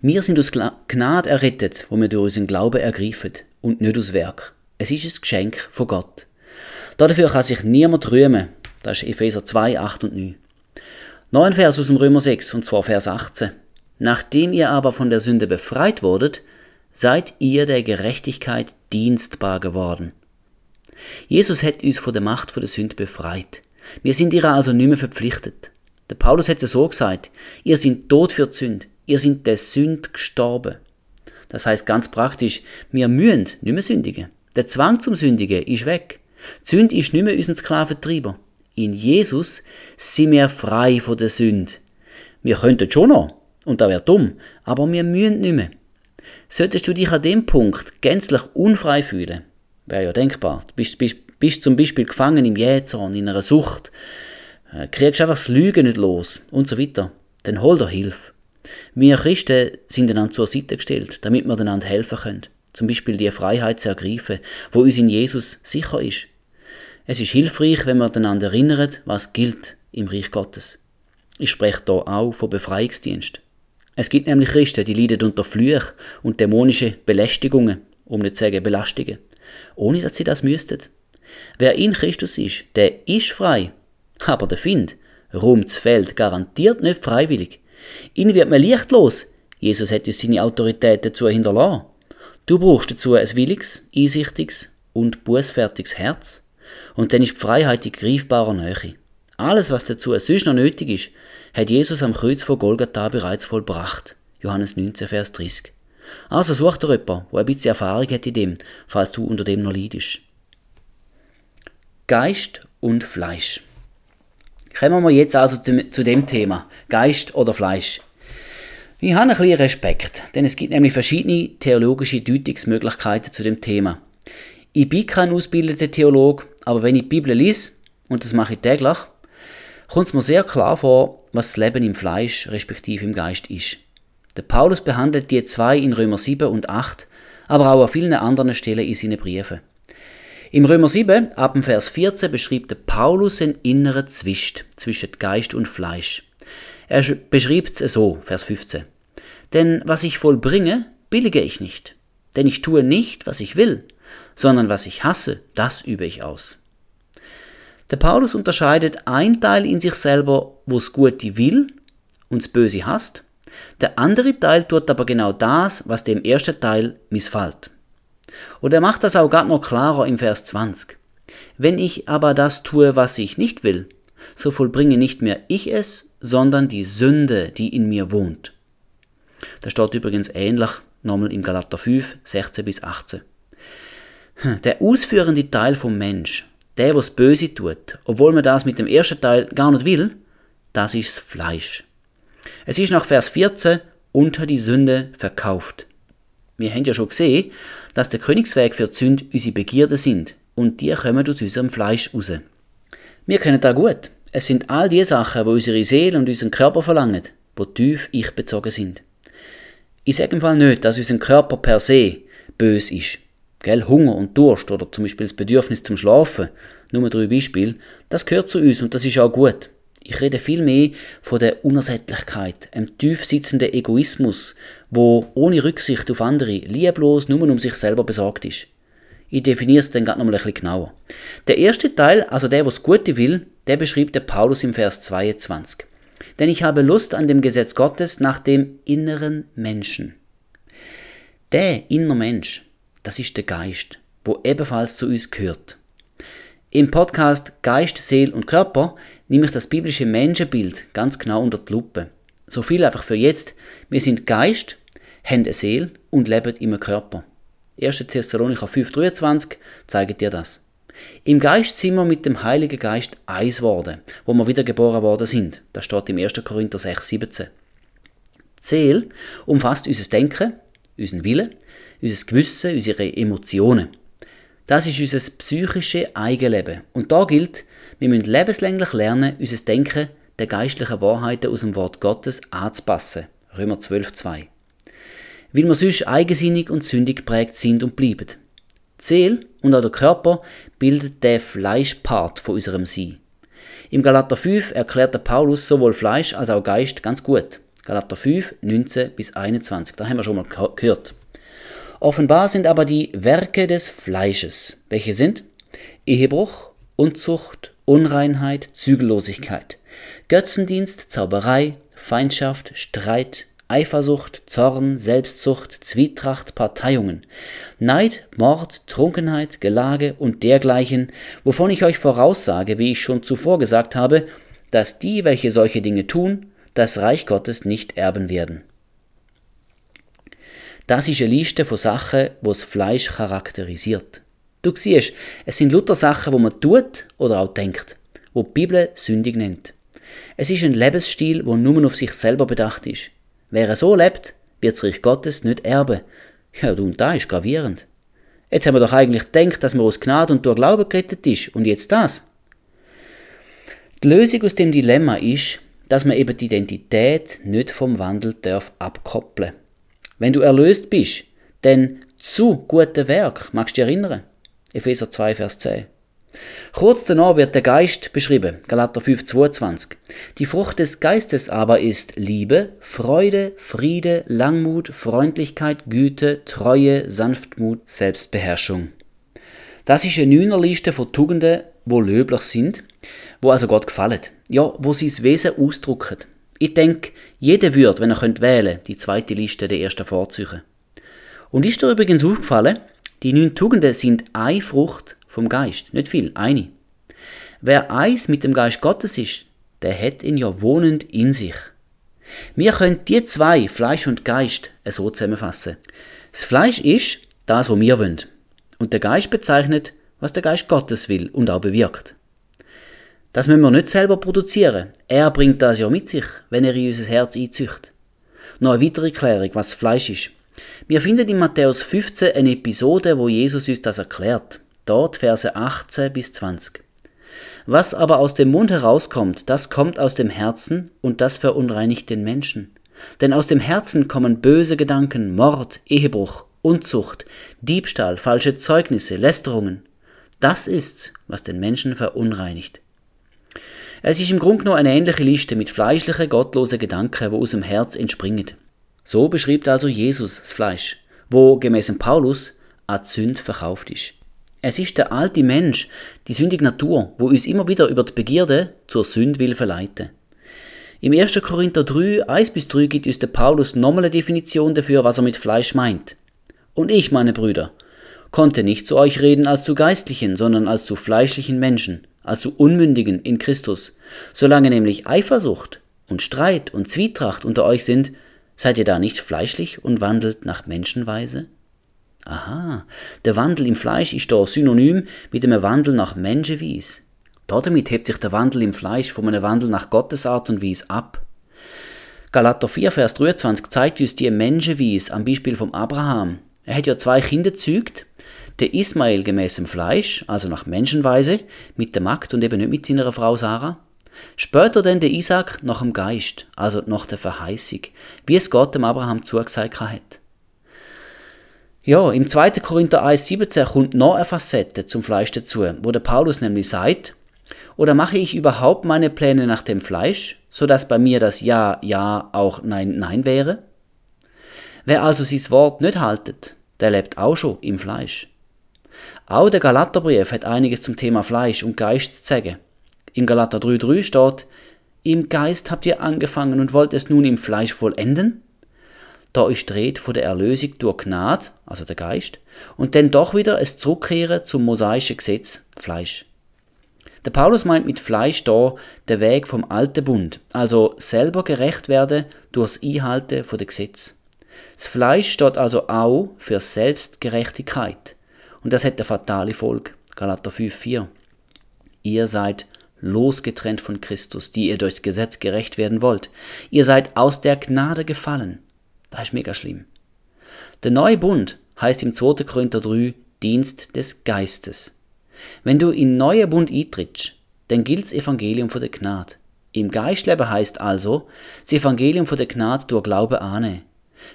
Wir sind aus Gnade errettet, wo wir durch unseren Glauben ergreifen und nicht aus Werk. Es ist ein Geschenk von Gott. Dafür kann sich niemand rühmen. Das ist Epheser 2, 8 und 9. Noch Vers aus dem Römer 6, und zwar Vers 18. Nachdem ihr aber von der Sünde befreit wurdet, seid ihr der Gerechtigkeit dienstbar geworden. Jesus hat uns von der Macht der Sünde befreit. Wir sind ihr also nicht mehr verpflichtet. Der Paulus hat es so gesagt, ihr seid tot für die Sünde, ihr seid der Sünd gestorben. Das heißt ganz praktisch, wir müssen nicht mehr sündigen. Der Zwang zum Sündigen ist weg. Die Sünde ist nicht mehr unser Sklaventreiber. In Jesus sind wir frei von der Sünde. Wir könnten schon noch, und da wäre dumm, aber wir müssen nicht mehr. Solltest du dich an dem Punkt gänzlich unfrei fühlen, wäre ja denkbar. Du bist, bist, bist zum Beispiel gefangen im Jähzorn, in einer Sucht, kriegst einfach das Lügen nicht los und so weiter. Dann hol dir Hilfe. Wir Christen sind einander zur Seite gestellt, damit wir einander helfen können. Zum Beispiel die Freiheit zu ergreifen, wo uns in Jesus sicher ist. Es ist hilfreich, wenn wir einander erinnern, was gilt im Reich Gottes. Ich spreche hier auch von Befreiungsdienst. Es gibt nämlich Christen, die leiden unter Flüchen und dämonische Belästigungen, um nicht zu sagen Belastungen, ohne dass sie das müssten. Wer in Christus ist, der ist frei. Aber der Find räumt das Feld garantiert nicht freiwillig. Ihnen wird man lichtlos. Jesus hat uns seine Autorität dazu hinterlassen. Du brauchst dazu ein williges, einsichtiges und bußfertiges Herz und dann ist die Freiheit in greifbarer Nähe. Alles, was dazu sonst noch nötig ist, hat Jesus am Kreuz von Golgatha bereits vollbracht. Johannes 19, Vers 30. Also such dir jemanden, der ein bisschen Erfahrung hat in dem, falls du unter dem noch leidest. Geist und Fleisch. Kommen wir jetzt also zu dem Thema, Geist oder Fleisch. Ich habe ein bisschen Respekt, denn es gibt nämlich verschiedene theologische Deutungsmöglichkeiten zu dem Thema. Ich bin kein ausgebildeter Theologe, aber wenn ich die Bibel lese, und das mache ich täglich, kommt es mir sehr klar vor, was das Leben im Fleisch respektive im Geist ist. Der Paulus behandelt die zwei in Römer 7 und 8, aber auch an vielen anderen Stellen in seinen Briefen. Im Römer 7, ab dem Vers 14, beschreibt der Paulus einen inneren Zwist zwischen Geist und Fleisch. Er beschreibt es so, Vers 15. Denn was ich vollbringe, billige ich nicht. Denn ich tue nicht, was ich will, sondern was ich hasse, das übe ich aus. Der Paulus unterscheidet ein Teil in sich selber, wo es Gute will und das Böse hasst. Der andere Teil tut aber genau das, was dem ersten Teil missfällt. Und er macht das auch gerade noch klarer im Vers 20. Wenn ich aber das tue, was ich nicht will, so vollbringe nicht mehr ich es, sondern die Sünde, die in mir wohnt. Das steht übrigens ähnlich nochmal im Galater 5, 16 bis 18. Der ausführende Teil vom Mensch, der, was Böse tut, obwohl man das mit dem ersten Teil gar nicht will, das ist Fleisch. Es ist nach Vers 14 unter die Sünde verkauft. Wir haben ja schon gesehen, dass der Königsweg für die Sünde unsere Begierden sind und die kommen aus unserem Fleisch raus. Wir kennen da gut. Es sind all die Sachen, die unsere Seele und unseren Körper verlangen, die tief ich bezogen sind. Ich sage im Fall nicht, dass unser Körper per se bös ist. Gell, Hunger und Durst oder zum Beispiel das Bedürfnis zum Schlafen, nur drei Beispiele, das gehört zu uns und das ist auch gut. Ich rede vielmehr von der Unersättlichkeit, einem tief sitzenden Egoismus, wo ohne Rücksicht auf andere lieblos nur um sich selber besorgt ist. Ich definiere es dann gerade noch mal ein bisschen genauer. Der erste Teil, also der, was Gute will, der beschreibt der Paulus im Vers 22. Denn ich habe Lust an dem Gesetz Gottes nach dem inneren Menschen. Der innere Mensch, das ist der Geist, wo ebenfalls zu uns gehört. Im Podcast Geist, Seele und Körper nehme ich das biblische Menschenbild ganz genau unter die Lupe. So viel einfach für jetzt. Wir sind Geist, haben eine Seele und leben im Körper. 1. Thessalonicher 5,23 zeigt dir das. Im Geist sind wir mit dem Heiligen Geist eins worden, wo wir wiedergeboren worden sind. Das steht im 1. Korinther 6,17. Die Seele umfasst unser Denken, unseren Willen, unser Gewissen, unsere Emotionen. Das ist unser psychisches Eigenleben. Und da gilt, wir müssen lebenslänglich lernen, unser Denken der geistlichen Wahrheiten aus dem Wort Gottes anzupassen. Römer 12,2. Weil wir sonst eigensinnig und sündig geprägt sind und bleiben. Die und auch der Körper bildet der Fleischpart von unserem Sein. Im Galater 5 erklärt der Paulus sowohl Fleisch als auch Geist ganz gut. Galater 5, 19 bis 21, da haben wir schon mal gehört. Offenbar sind aber die Werke des Fleisches. Welche sind? Ehebruch, Unzucht, Unreinheit, Zügellosigkeit, Götzendienst, Zauberei, Feindschaft, Streit, Eifersucht, Zorn, Selbstsucht, Zwietracht, Parteiungen, Neid, Mord, Trunkenheit, Gelage und dergleichen, wovon ich euch voraussage, wie ich schon zuvor gesagt habe, dass die, welche solche Dinge tun, das Reich Gottes nicht erben werden. Das ist eine Liste von Sachen, die das Fleisch charakterisiert. Du siehst, es sind lauter Sachen, wo man tut oder auch denkt, wo die Bibel sündig nennt. Es ist ein Lebensstil, wo nur auf sich selber bedacht ist. Wer so lebt, wird das Reich Gottes nicht erben. Ja, und da ist gravierend. Jetzt haben wir doch eigentlich gedacht, dass man aus Gnade und durch Glauben gerettet ist. Und jetzt das? Die Lösung aus dem Dilemma ist, dass man eben die Identität nicht vom Wandel darf abkoppeln. Wenn du erlöst bist, dann zu guten Werk, magst du dich erinnern? Epheser 2, Vers 10. Kurz danach wird der Geist beschrieben, Galater 5, 22. Die Frucht des Geistes aber ist Liebe, Freude, Friede, Langmut, Freundlichkeit, Güte, Treue, Sanftmut, Selbstbeherrschung. Das ist eine Neunerliste von Tugenden, wo löblich sind, wo also Gott gefallen. Ja, wo das Wesen ausdrücken. Ich denke, jeder würde, wenn er könnt wählen, die zweite Liste der ersten vorzügen. Und ist dir übrigens aufgefallen, die neun Tugenden sind eine Frucht vom Geist, nicht viel, eine. Wer eins mit dem Geist Gottes ist, der hat ihn ja wohnend in sich. Wir können die zwei, Fleisch und Geist, so zusammenfassen. Das Fleisch ist das, was wir wollen. Und der Geist bezeichnet, was der Geist Gottes will und auch bewirkt. Das müssen wir nicht selber produzieren. Er bringt das ja mit sich, wenn er in unser Herz einzücht. Noch eine weitere Erklärung, was Fleisch ist. Wir finden in Matthäus 15 eine Episode, wo Jesus uns das erklärt. Dort Verse 18 bis 20. Was aber aus dem Mund herauskommt, das kommt aus dem Herzen und das verunreinigt den Menschen. Denn aus dem Herzen kommen böse Gedanken, Mord, Ehebruch, Unzucht, Diebstahl, falsche Zeugnisse, Lästerungen. Das ist's, was den Menschen verunreinigt. Es ist im Grunde nur eine ähnliche Liste mit fleischlichen, gottlosen Gedanken, wo aus dem Herz entspringen. So beschreibt also Jesus das Fleisch, wo gemäß Paulus als Sünd verkauft ist. Es ist der alte Mensch, die sündige Natur, wo uns immer wieder über die Begierde zur Sünde will verleiten. Im 1. Korinther 3, 1 bis 3 gibt uns der Paulus nochmal eine Definition dafür, was er mit Fleisch meint. Und ich, meine Brüder, konnte nicht zu euch reden als zu geistlichen, sondern als zu fleischlichen Menschen, als zu Unmündigen in Christus. Solange nämlich Eifersucht und Streit und Zwietracht unter euch sind, seid ihr da nicht fleischlich und wandelt nach Menschenweise? Aha, der Wandel im Fleisch ist da synonym mit dem Wandel nach Menschenweise. Damit hebt sich der Wandel im Fleisch von einem Wandel nach Gottes Art und Weise ab. Galater 4, Vers 23 zeigt uns die Menschenweise am Beispiel von Abraham. Er hat ja zwei Kinder gezeugt, der Ismael gemäß dem Fleisch, also nach Menschenweise, mit der Magd und eben nicht mit seiner Frau Sarah. Später dann der Isaac nach dem Geist, also nach der Verheißung, wie es Gott dem Abraham zugesagt hat. Ja, im 2. Korinther 1,17 kommt noch eine Facette zum Fleisch dazu, wo der Paulus nämlich sagt, oder mache ich überhaupt meine Pläne nach dem Fleisch, so dass bei mir das Ja, Ja auch Nein, Nein wäre? Wer also sein Wort nicht haltet, der lebt auch schon im Fleisch. Auch der Galaterbrief hat einiges zum Thema Fleisch und Geist zu sagen. Im Galater 3,3 steht, im Geist habt ihr angefangen und wollt es nun im Fleisch vollenden? Da ist die von der Erlösung durch Gnade, also der Geist, und dann doch wieder es Zurückkehren zum mosaischen Gesetz, Fleisch. Der Paulus meint mit Fleisch da der Weg vom alten Bund, also selber gerecht werden durchs Einhalten von der Gesetz. Das Fleisch steht also auch für Selbstgerechtigkeit. Und das eine fatale Folge. Galater 5,4. Ihr seid losgetrennt von Christus, die ihr durchs Gesetz gerecht werden wollt. Ihr seid aus der Gnade gefallen. Das ist mega schlimm. Der neue Bund heißt im 2. Korinther 3 Dienst des Geistes. Wenn du in neue Bund eintrittst, dann gilt das Evangelium von der Gnade. Im Geistleben heißt also, das Evangelium von der Gnade durch Glaube ahne.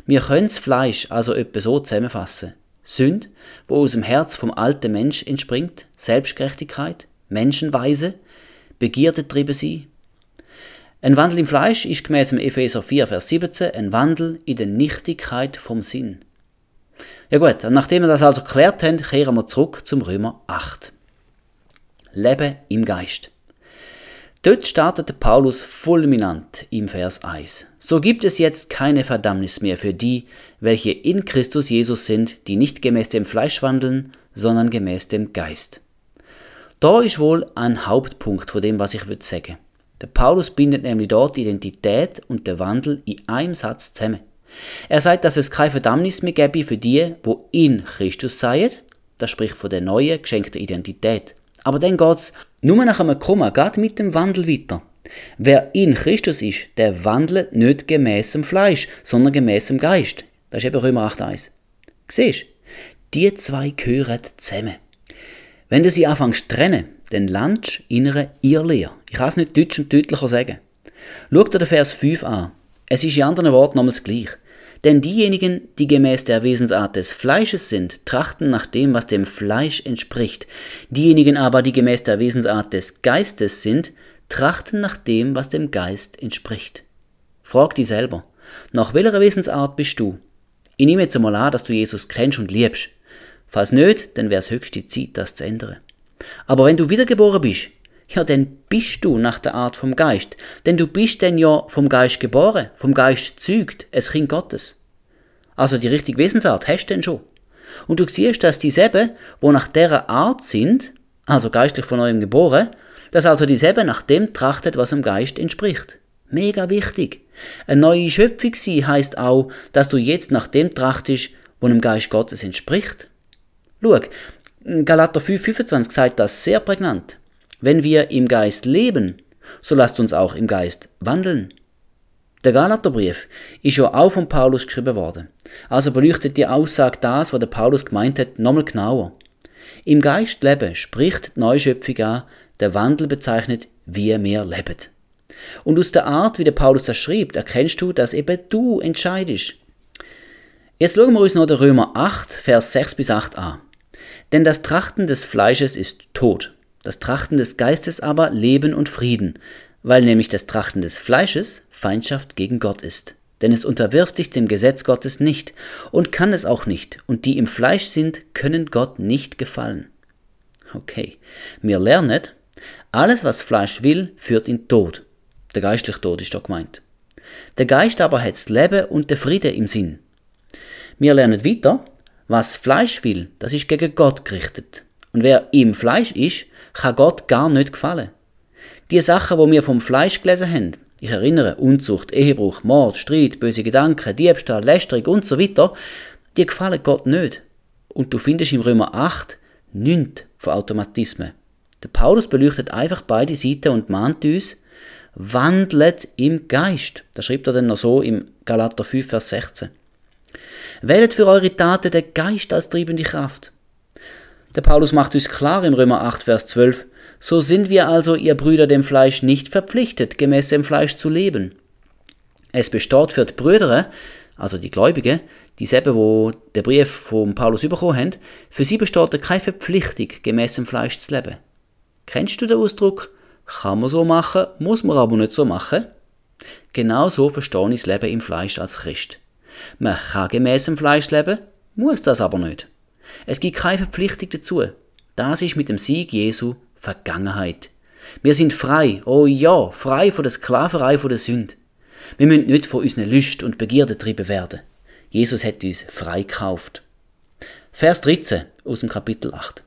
Wir können das Fleisch also etwa so zusammenfassen. Sünd, wo aus dem Herz vom alten Mensch entspringt, Selbstgerechtigkeit, Menschenweise, Begierde treiben sein. Ein Wandel im Fleisch ist gemäß Epheser 4, Vers 17 ein Wandel in der Nichtigkeit vom Sinn. Ja gut, nachdem wir das also geklärt haben, kehren wir zurück zum Römer 8. Leben im Geist. Dort startete Paulus fulminant im Vers 1. So gibt es jetzt keine Verdammnis mehr für die, welche in Christus Jesus sind, die nicht gemäß dem Fleisch wandeln, sondern gemäß dem Geist. Da ist wohl ein Hauptpunkt von dem, was ich würde sagen. Der Paulus bindet nämlich dort Identität und der Wandel in einem Satz zusammen. Er sagt, dass es keine Verdammnis mehr gäbe für die, wo in Christus seien. Das spricht von der neuen geschenkten Identität. Aber dann geht's nur nach einem Komma, geht mit dem Wandel weiter. Wer in Christus ist, der wandelt nicht gemäß dem Fleisch, sondern gemäß dem Geist. Das ist eben Römer 8,1. Siehst Die zwei gehören zusammen. Wenn du sie anfängst zu trennen, dann landest du in einer Irrlehre. Ich kann es nicht deutsch und deutlicher sagen. Schau dir den Vers 5 an. Es ist in anderen Worten nochmals gleich. Denn diejenigen, die gemäß der Wesensart des Fleisches sind, trachten nach dem, was dem Fleisch entspricht. Diejenigen aber, die gemäß der Wesensart des Geistes sind, trachten nach dem, was dem Geist entspricht. Frag dich selber, nach welcher Wesensart bist du? Ich nehme jetzt einmal an, dass du Jesus kennst und liebst. Falls nicht, dann wäre es höchste Zeit, das zu ändern. Aber wenn du wiedergeboren bist, ja, dann bist du nach der Art vom Geist. Denn du bist denn ja vom Geist geboren, vom Geist zeugt, es Kind Gottes. Also die richtige Wesensart hast du denn schon. Und du siehst, dass dieselben, wo nach dieser Art sind, also geistlich von neuem geboren, dass also dieselben nach dem trachtet, was dem Geist entspricht. Mega wichtig. Eine neue Schöpfung sein heisst auch, dass du jetzt nach dem trachtest, wo dem Geist Gottes entspricht. Schau, Galater 5,25 sagt das sehr prägnant. Wenn wir im Geist leben, so lasst uns auch im Geist wandeln. Der Galaterbrief ist ja auch von Paulus geschrieben worden. Also beleuchtet die Aussage das, was der Paulus gemeint hat, nochmal genauer. Im Geist leben spricht die Neuschöpfung an, der Wandel bezeichnet, wie wir leben. Und aus der Art, wie der Paulus das schreibt, erkennst du, dass eben du entscheidest. Jetzt schauen wir uns noch den Römer 8, Vers 6 bis 8 an. Denn das Trachten des Fleisches ist Tod, das Trachten des Geistes aber Leben und Frieden, weil nämlich das Trachten des Fleisches Feindschaft gegen Gott ist. Denn es unterwirft sich dem Gesetz Gottes nicht und kann es auch nicht, und die im Fleisch sind, können Gott nicht gefallen. Okay, wir lernen, alles was Fleisch will, führt in Tod. Der geistliche Tod ist da gemeint. Der Geist aber hat das Leben und der Friede im Sinn. Wir lernen weiter, was Fleisch will, das ist gegen Gott gerichtet. Und wer im Fleisch ist, kann Gott gar nicht gefallen. Die Sachen, wo wir vom Fleisch gelesen haben, ich erinnere, Unzucht, Ehebruch, Mord, Streit, böse Gedanken, Diebstahl, Lästerung und so weiter, die gefallen Gott nicht. Und du findest im Römer 8 nichts von Automatismen. Der Paulus beleuchtet einfach beide Seiten und mahnt uns, wandlet im Geist. Das schreibt er dann noch so im Galater 5, Vers 16. Wählt für eure Taten den Geist als triebende Kraft. Der Paulus macht uns klar im Römer 8, Vers 12, so sind wir also, ihr Brüder, dem Fleisch nicht verpflichtet, gemäß dem Fleisch zu leben. Es besteht für die Brüder, also die Gläubigen, dieselben, wo der Brief von Paulus bekommen haben, für sie besteht keine Verpflichtung, gemäß dem Fleisch zu leben. Kennst du den Ausdruck? Kann man so machen, muss man aber nicht so machen? Genau so verstehe ich das Leben im Fleisch als Christ. Man kann gemäß dem Fleisch leben, muss das aber nicht. Es gibt keine Verpflichtung dazu. Das ist mit dem Sieg Jesu Vergangenheit. Wir sind frei, oh ja, frei von der Sklaverei von der Sünde. Wir müssen nicht von unseren Lust und Begierden getrieben werden. Jesus hat uns frei gekauft. Vers 13 aus dem Kapitel 8.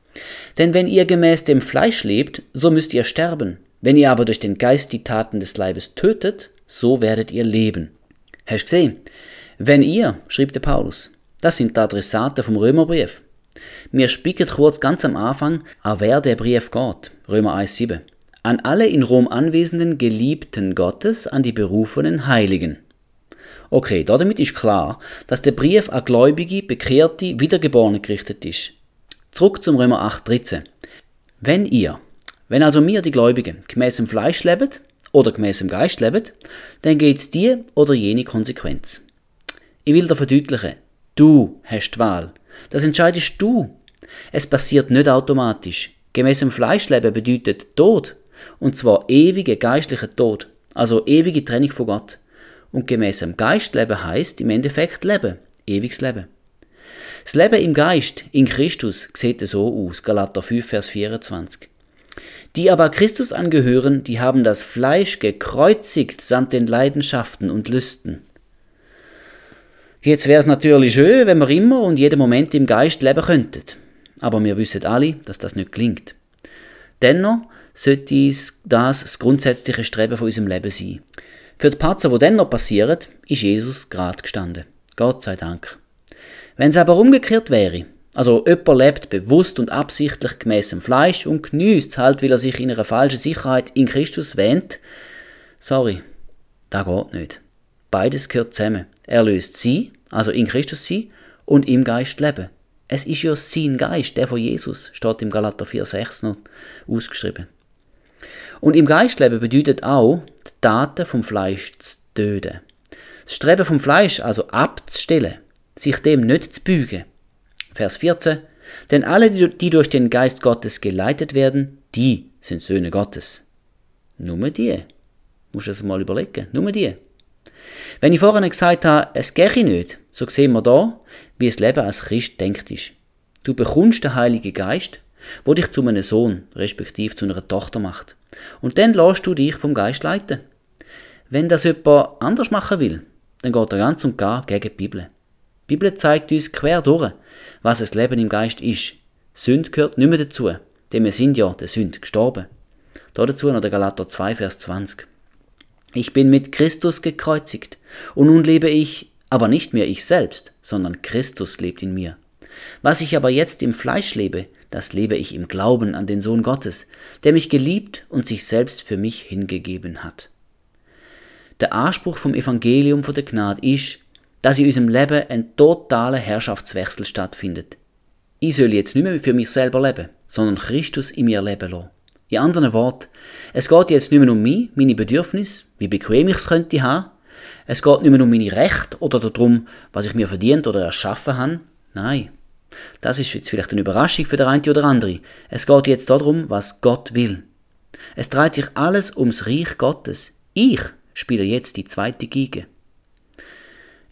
Denn wenn ihr gemäß dem Fleisch lebt, so müsst ihr sterben. Wenn ihr aber durch den Geist die Taten des Leibes tötet, so werdet ihr leben. Hast du gesehen? Wenn ihr, schrieb der Paulus, das sind die Adressaten vom Römerbrief. Wir spicken kurz ganz am Anfang, an wer der Brief geht. Römer 1,7. An alle in Rom anwesenden Geliebten Gottes, an die berufenen Heiligen. Okay, damit ist klar, dass der Brief an Gläubige, Bekehrte, Wiedergeborene gerichtet ist. Zurück zum Römer 8,13. Wenn ihr, wenn also wir die Gläubigen, gemäß dem Fleisch leben oder gemäß dem Geist leben, dann geht's dir oder jene Konsequenz. Ich will da verdeutlichen, du hast die Wahl. Das entscheidest du. Es passiert nicht automatisch. Gemäß dem Fleischleben bedeutet Tod. Und zwar ewige geistliche Tod, also ewige Trennung von Gott. Und gemäß dem Geistleben heißt im Endeffekt Leben, ewiges Leben. Das Leben im Geist, in Christus, sieht so aus, Galater 5, Vers 24. Die aber Christus angehören, die haben das Fleisch gekreuzigt samt den Leidenschaften und Lüsten. Jetzt wäre es natürlich schön, wenn wir immer und jeden Moment im Geist leben könnten. Aber wir wissen alle, dass das nicht klingt. Dennoch sollte das das grundsätzliche Streben von unserem Leben sein. Für die Patzer, die dann noch passieren, ist Jesus gerade gestanden. Gott sei Dank. Wenn es aber umgekehrt wäre, also jemand lebt bewusst und absichtlich gemäß dem Fleisch und genießt halt, weil er sich in einer falschen Sicherheit in Christus wähnt. Sorry, da geht nicht. Beides gehört zusammen. Er löst sie, also in Christus sie, und im Geist leben. Es ist ja sein Geist, der von Jesus, steht im Galater 4,6 noch ausgeschrieben. Und im Geist leben bedeutet auch, die Taten vom Fleisch zu töten. Das Streben vom Fleisch also abzustellen, sich dem nicht zu bügen. Vers 14. Denn alle, die durch den Geist Gottes geleitet werden, die sind Söhne Gottes. Nur die. Muss es mal überlegen. Nur die. Wenn ich vorhin gesagt habe, es gehe nicht, so sehen wir da, wie das Leben als Christ denkt ist. Du bekommst den Heiligen Geist, wo dich zu einem Sohn, respektive zu einer Tochter macht. Und dann lässt du dich vom Geist leiten. Wenn das jemand anders machen will, dann geht er ganz und gar gegen die Bibel. Die Bibel zeigt uns quer durch, was das Leben im Geist ist. Sünd gehört nicht mehr dazu, denn wir sind ja der Sünd gestorben. Dazu noch der Galater 2, Vers 20. Ich bin mit Christus gekreuzigt, und nun lebe ich, aber nicht mehr ich selbst, sondern Christus lebt in mir. Was ich aber jetzt im Fleisch lebe, das lebe ich im Glauben an den Sohn Gottes, der mich geliebt und sich selbst für mich hingegeben hat. Der Anspruch vom Evangelium von der Gnade ist, dass in unserem Leben ein totaler Herrschaftswechsel stattfindet. Ich soll jetzt nicht mehr für mich selber leben, sondern Christus in mir leben lassen. In anderen Worten, es geht jetzt nicht mehr um mich, meine Bedürfnisse, wie bequem ich es könnte haben. Es geht nicht mehr um meine Rechte oder darum, was ich mir verdient oder erschaffen habe. Nein. Das ist jetzt vielleicht eine Überraschung für der eine oder andere. Es geht jetzt darum, was Gott will. Es dreht sich alles ums Reich Gottes. Ich spiele jetzt die zweite Giege.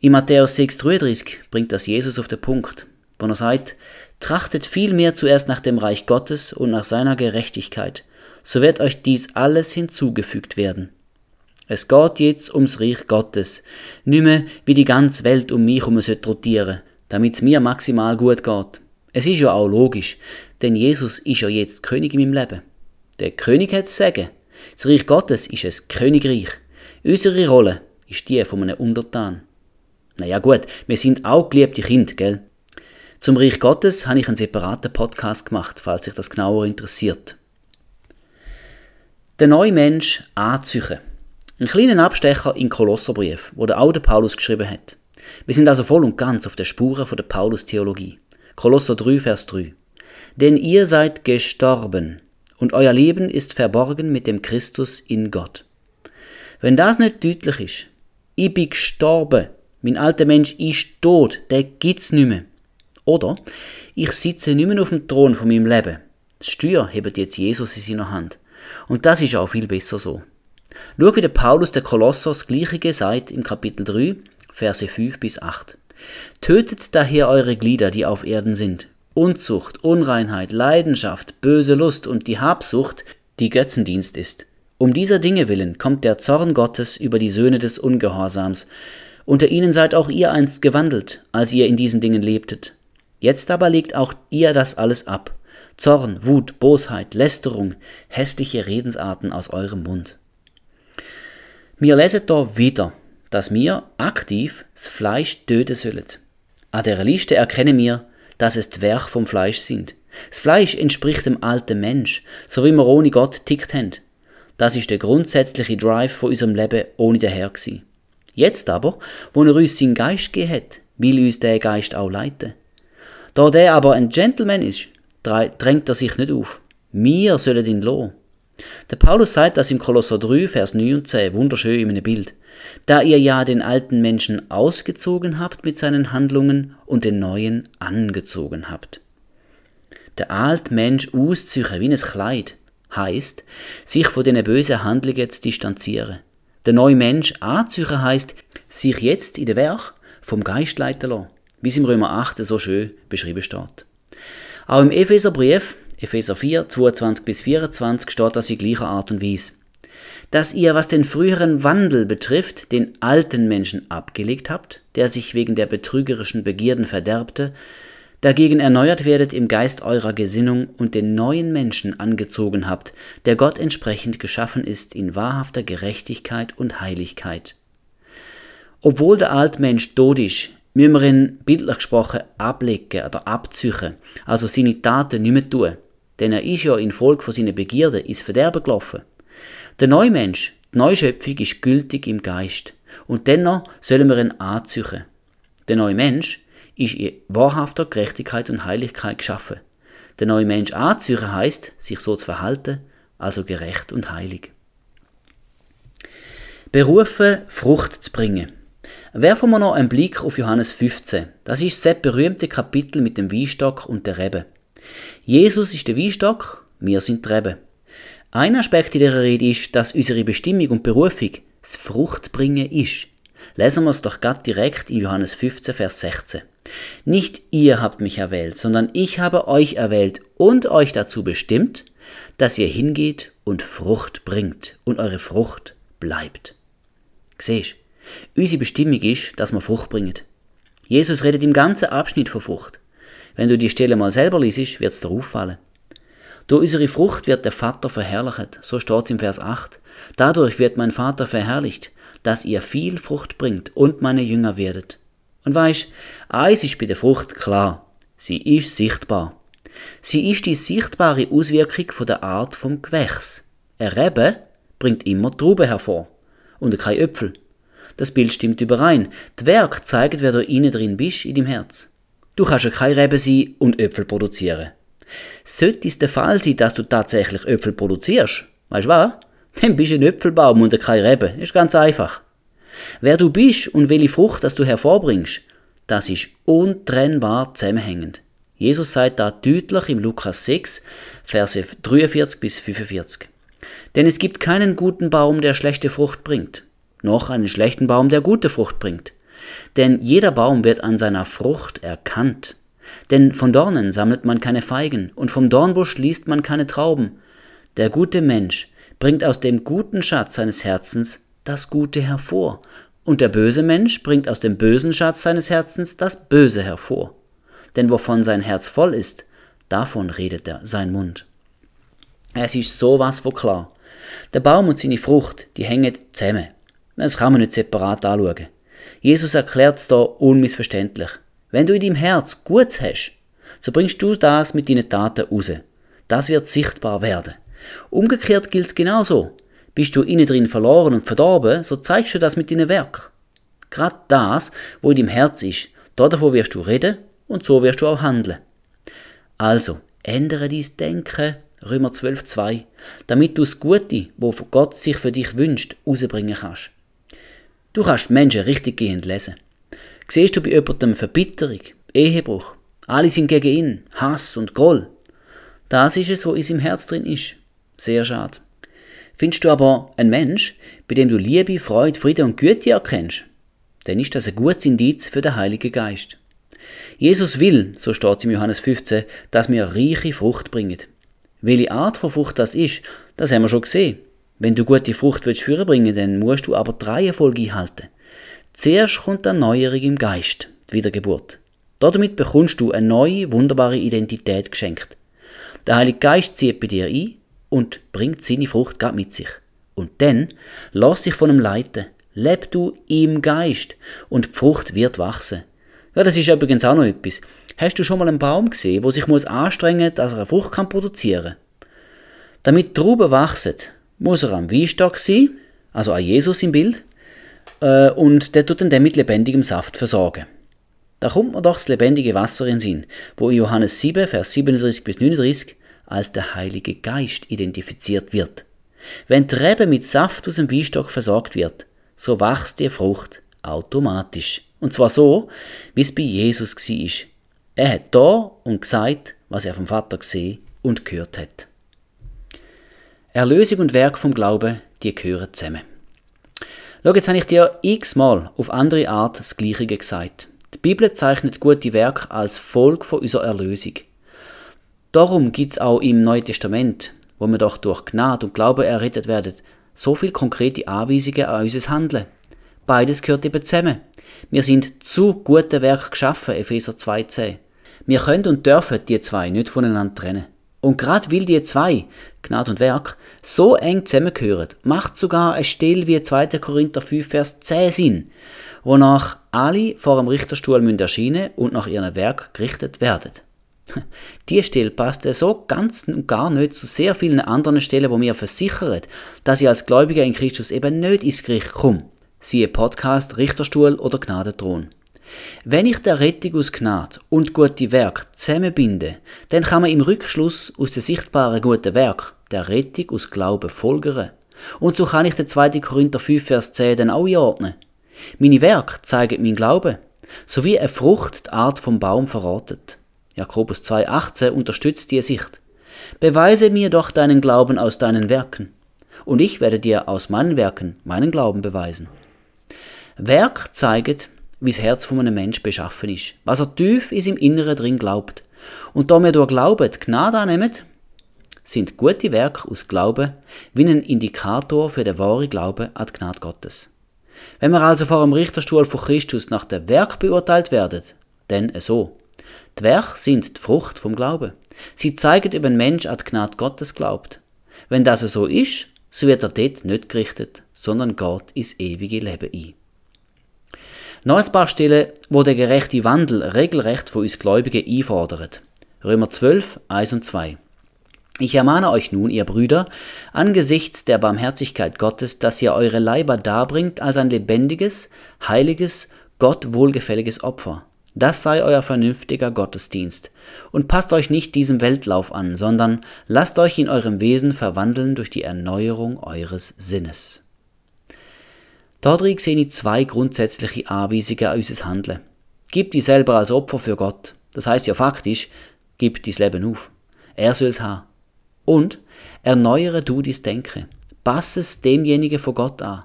In Matthäus 6,33 bringt das Jesus auf den Punkt, wo er sagt, trachtet vielmehr zuerst nach dem Reich Gottes und nach seiner Gerechtigkeit, so wird euch dies alles hinzugefügt werden. Es geht jetzt ums Reich Gottes, mehr wie die ganze Welt um mich herum rotieren, damit es mir maximal gut geht. Es ist ja auch logisch, denn Jesus ist ja jetzt König in meinem Leben. Der König hat sagen. Das Reich Gottes ist ein Königreich. Unsere Rolle ist die von einem Untertan. Naja gut, wir sind auch geliebte Kinder, gell? Zum Reich Gottes habe ich einen separaten Podcast gemacht, falls sich das genauer interessiert. Der neue Mensch anzüchen. Ein kleiner Abstecher in Kolosserbrief, wo der alte Paulus geschrieben hat. Wir sind also voll und ganz auf der Spuren von der Paulus-Theologie. Kolosser 3, Vers 3. Denn ihr seid gestorben und euer Leben ist verborgen mit dem Christus in Gott. Wenn das nicht deutlich ist, ich bin gestorben mein alter Mensch ist tot, der gibt's nicht mehr. Oder ich sitze nicht mehr auf dem Thron von meinem Leben. Das Steuer hebt jetzt Jesus in seiner Hand. Und das ist auch viel besser so. Schau, wie der Paulus der Kolosser das Gleiche sagt im Kapitel 3, Verse 5 bis 8. Tötet daher eure Glieder, die auf Erden sind. Unzucht, Unreinheit, Leidenschaft, böse Lust und die Habsucht, die Götzendienst ist. Um dieser Dinge willen kommt der Zorn Gottes über die Söhne des Ungehorsams, unter ihnen seid auch ihr einst gewandelt, als ihr in diesen Dingen lebtet. Jetzt aber legt auch ihr das alles ab. Zorn, Wut, Bosheit, Lästerung, hässliche Redensarten aus eurem Mund. Mir leset da wieder, dass mir aktiv das Fleisch töten sollen. An der Liste erkenne mir, dass es die vom Fleisch sind. Das Fleisch entspricht dem alten Mensch, so wie wir ohne Gott tickt haben. Das ist der grundsätzliche Drive von unserem Leben ohne den Herr gewesen. Jetzt aber, wo er uns seinen Geist gegeben hat, will uns der Geist auch leiten. Da der aber ein Gentleman ist, drängt er sich nicht auf. Wir sollen ihn lassen. Der Paulus sagt das im Kolosser 3, Vers 9 und 10, wunderschön in einem Bild. Da ihr ja den alten Menschen ausgezogen habt mit seinen Handlungen und den neuen angezogen habt. Der alte Mensch ausziehen wie ein Kleid heißt, sich von den bösen Handlungen zu distanzieren. Der neue Mensch anzuchen heißt, sich jetzt in der Werk vom Geist leiten lassen, wie es im Römer 8 so schön beschrieben steht. Auch im Epheserbrief, Epheser 4, 22 bis 24, steht das in gleicher Art und Weise. Dass ihr, was den früheren Wandel betrifft, den alten Menschen abgelegt habt, der sich wegen der betrügerischen Begierden verderbte, dagegen erneuert werdet im Geist eurer Gesinnung und den neuen Menschen angezogen habt, der Gott entsprechend geschaffen ist in wahrhafter Gerechtigkeit und Heiligkeit. Obwohl der Altmensch tot ist, müssen wir ihn bildlich gesprochen ablegen oder abzüchen, also seine Taten nicht mehr tun. Denn er ist ja infolge von seinen Begierden ins Verderben gelaufen. Der Neumensch, die Neuschöpfung, ist gültig im Geist. Und dennoch sollen wir ihn anzüchen. Der neue Mensch ist in wahrhafter Gerechtigkeit und Heiligkeit geschaffen. Der neue Mensch anzüchen heißt, sich so zu verhalten, also gerecht und heilig. Berufen, Frucht zu bringen. Werfen wir noch einen Blick auf Johannes 15. Das ist das berühmte Kapitel mit dem Weinstock und der Rebe. Jesus ist der Weinstock, wir sind die Rebe. Ein Aspekt in dieser Rede ist, dass unsere Bestimmung und Berufung das Fruchtbringen ist. Lesen wir es doch gerade direkt in Johannes 15, Vers 16. Nicht ihr habt mich erwählt, sondern ich habe euch erwählt und euch dazu bestimmt, dass ihr hingeht und Frucht bringt und eure Frucht bleibt. Siehst Unsere Bestimmung ist, dass wir Frucht bringen. Jesus redet im ganzen Abschnitt von Frucht. Wenn du die Stelle mal selber liest, wird es dir auffallen. Durch unsere Frucht wird der Vater verherrlicht, so steht es im Vers 8. Dadurch wird mein Vater verherrlicht, dass ihr viel Frucht bringt und meine Jünger werdet. Und weisst, eins ist bei der Frucht klar, sie ist sichtbar. Sie ist die sichtbare Auswirkung von der Art vom Gewächs. Ein Rebe bringt immer Trauben hervor und kein Äpfel. Das Bild stimmt überein. Die Werk zeigt, wer du innen drin bist, in deinem Herz. Du kannst ja kein Rebe sein und Äpfel produzieren. Sollte es der Fall sein, dass du tatsächlich Äpfel produzierst, weißt du was? Dann bist du ein Äpfelbaum und kein Rebe. Ist ganz einfach. Wer du bist und welche Frucht das du hervorbringst, das ist untrennbar zusammenhängend. Jesus sagt da deutlich im Lukas 6, Verse 43 bis 45. Denn es gibt keinen guten Baum, der schlechte Frucht bringt, noch einen schlechten Baum, der gute Frucht bringt. Denn jeder Baum wird an seiner Frucht erkannt. Denn von Dornen sammelt man keine Feigen, und vom Dornbusch liest man keine Trauben. Der gute Mensch bringt aus dem guten Schatz seines Herzens das Gute hervor, und der böse Mensch bringt aus dem bösen Schatz seines Herzens das Böse hervor. Denn wovon sein Herz voll ist, davon redet er sein Mund. Es ist sowas von klar. Der Baum und seine Frucht, die hängen zusammen. Das kann man nicht separat anschauen. Jesus erklärt es da unmissverständlich. Wenn du in deinem Herz Gutes hast, so bringst du das mit deinen Taten raus. Das wird sichtbar werden. Umgekehrt gilt es genauso. Bist du innen drin verloren und verdorben, so zeigst du das mit deinem Werk. Gerade das, wo in deinem Herz ist, davon wirst du reden und so wirst du auch handeln. Also, ändere dein Denken, Römer 12,2, damit du das Gute, wo Gott sich für dich wünscht, rausbringen kannst. Du kannst Menschen richtig gehend lesen. Siehst du bei jemandem Verbitterung, Ehebruch, alle sind gegen ihn, Hass und Groll. Das ist es, wo in seinem Herz drin ist. Sehr schade. Findest du aber einen Mensch, bei dem du Liebe, Freude, Friede und Güte erkennst, dann ist das ein gutes Indiz für den Heiligen Geist. Jesus will, so steht es im Johannes 15, dass wir reiche Frucht bringen. Welche Art von Frucht das ist, das haben wir schon gesehen. Wenn du gute Frucht willst bringen, dann musst du aber drei Erfolge einhalten. Zuerst kommt die Erneuerung im Geist, die Wiedergeburt. Damit bekommst du eine neue, wunderbare Identität geschenkt. Der Heilige Geist zieht bei dir ein und bringt seine Frucht gerade mit sich. Und dann lass dich von ihm leiten. Leb du im Geist und die Frucht wird wachsen. Ja, das ist übrigens auch noch etwas. Hast du schon mal einen Baum gesehen, wo sich muss anstrengen, dass er eine Frucht kann produzieren? Damit Trauben wachsen, muss er am Weinstock sein, also an Jesus im Bild, äh, und der tut dann den mit lebendigem Saft versorgen. Da kommt man doch das lebendige Wasser in Sinn, wo in Johannes 7, Vers 37 bis 39 als der Heilige Geist identifiziert wird. Wenn die Rebe mit Saft aus dem Weinstock versorgt wird, so wächst die Frucht automatisch. Und zwar so, wie es bei Jesus war. Er hat da und gesagt, was er vom Vater gesehen und gehört hat. Erlösung und Werk vom Glauben, die gehören zusammen. Schau, jetzt habe ich dir x-mal auf andere Art das Gleiche gesagt. Die Bibel zeichnet gute Werke als Folge von unserer Erlösung. Darum gibt es auch im Neuen Testament, wo wir doch durch Gnade und Glaube errettet werden, so viele konkrete Anweisungen an unser Handeln. Beides gehört eben zusammen. Wir sind zu guten Werk geschaffen, Epheser 2,10. Wir können und dürfen die zwei nicht voneinander trennen. Und gerade weil die zwei, Gnade und Werk, so eng zusammengehören, macht sogar ein Still wie 2. Korinther 5, Vers 10 Sinn, wonach alle vor dem Richterstuhl erscheinen und nach ihrem Werk gerichtet werden. Die Stelle passt so ganz und gar nicht zu sehr vielen anderen Stellen, wo mir versichern, dass ich als Gläubiger in Christus eben nicht ins Gericht komme. Siehe Podcast, Richterstuhl oder Gnadenthron. Wenn ich der Rettung aus Gnade und gute Werk zusammenbinde, dann kann man im Rückschluss aus den sichtbaren guten Werk der Rettung aus Glauben folgern. Und so kann ich den 2. Korinther 5, Vers 10 dann auch einordnen. Meine Werke zeigen mein Glauben, sowie eine Frucht die Art vom Baum verratet. Jakobus 2,18 unterstützt die Sicht. Beweise mir doch deinen Glauben aus deinen Werken, und ich werde dir aus meinen Werken meinen Glauben beweisen. Werk zeigt, wie das Herz von einem Mensch beschaffen ist, was er tief in seinem Inneren drin glaubt. Und da wir durch Glauben die Gnade annehmen, sind gute Werke aus Glauben wie ein Indikator für den wahren Glauben an die Gnade Gottes. Wenn wir also vor dem Richterstuhl von Christus nach dem Werk beurteilt werden, dann so. Die Werke sind die Frucht vom Glauben. Sie zeigen, ob ein Mensch an die Gnade Gottes glaubt. Wenn das so ist, so wird er dort nicht gerichtet, sondern geht ins ewige Leben ein. Noch ein paar Stellen, wo der gerechte Wandel regelrecht von uns Gläubigen einfordert. Römer 12, 1 und 2. Ich ermahne euch nun, ihr Brüder, angesichts der Barmherzigkeit Gottes, dass ihr eure Leiber darbringt als ein lebendiges, heiliges, Gott wohlgefälliges Opfer. Das sei euer vernünftiger Gottesdienst. Und passt euch nicht diesem Weltlauf an, sondern lasst euch in eurem Wesen verwandeln durch die Erneuerung eures Sinnes. Dadurch sehe ich zwei grundsätzliche Anweisungen an unser Handeln. Gib dich selber als Opfer für Gott. Das heißt ja faktisch, gib dein Leben auf. Er soll es haben. Und erneuere du dein Denken. Passe es demjenigen von Gott an.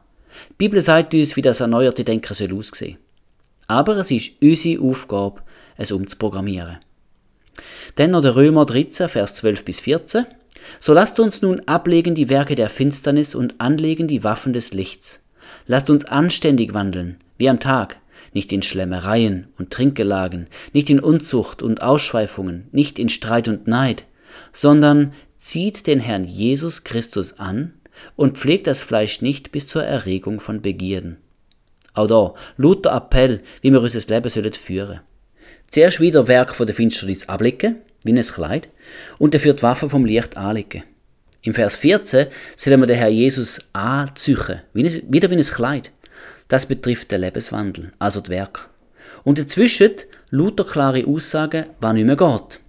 Die Bibel sagt uns, wie das erneuerte Denken soll aussehen. Aber es ist unsere Aufgabe, es umzuprogrammieren. Dann noch der Römer 13, Vers 12 bis 14. So lasst uns nun ablegen die Werke der Finsternis und anlegen die Waffen des Lichts Lasst uns anständig wandeln, wie am Tag, nicht in Schlemmereien und Trinkgelagen, nicht in Unzucht und Ausschweifungen, nicht in Streit und Neid, sondern zieht den Herrn Jesus Christus an und pflegt das Fleisch nicht bis zur Erregung von Begierden. Auch da, lauter Appell, wie wir unser Leben sollen führen. Zuerst wieder Werk von der Finsternis ablicken, wie ein Kleid, und dafür die Waffe vom Licht anlegen. Im Vers 14 sollen wir den Herr Jesus anzüchen, wieder wie ein Kleid. Das betrifft den Lebenswandel, also das Werk. Und dazwischen lauter klare Aussagen, was nicht mehr geht.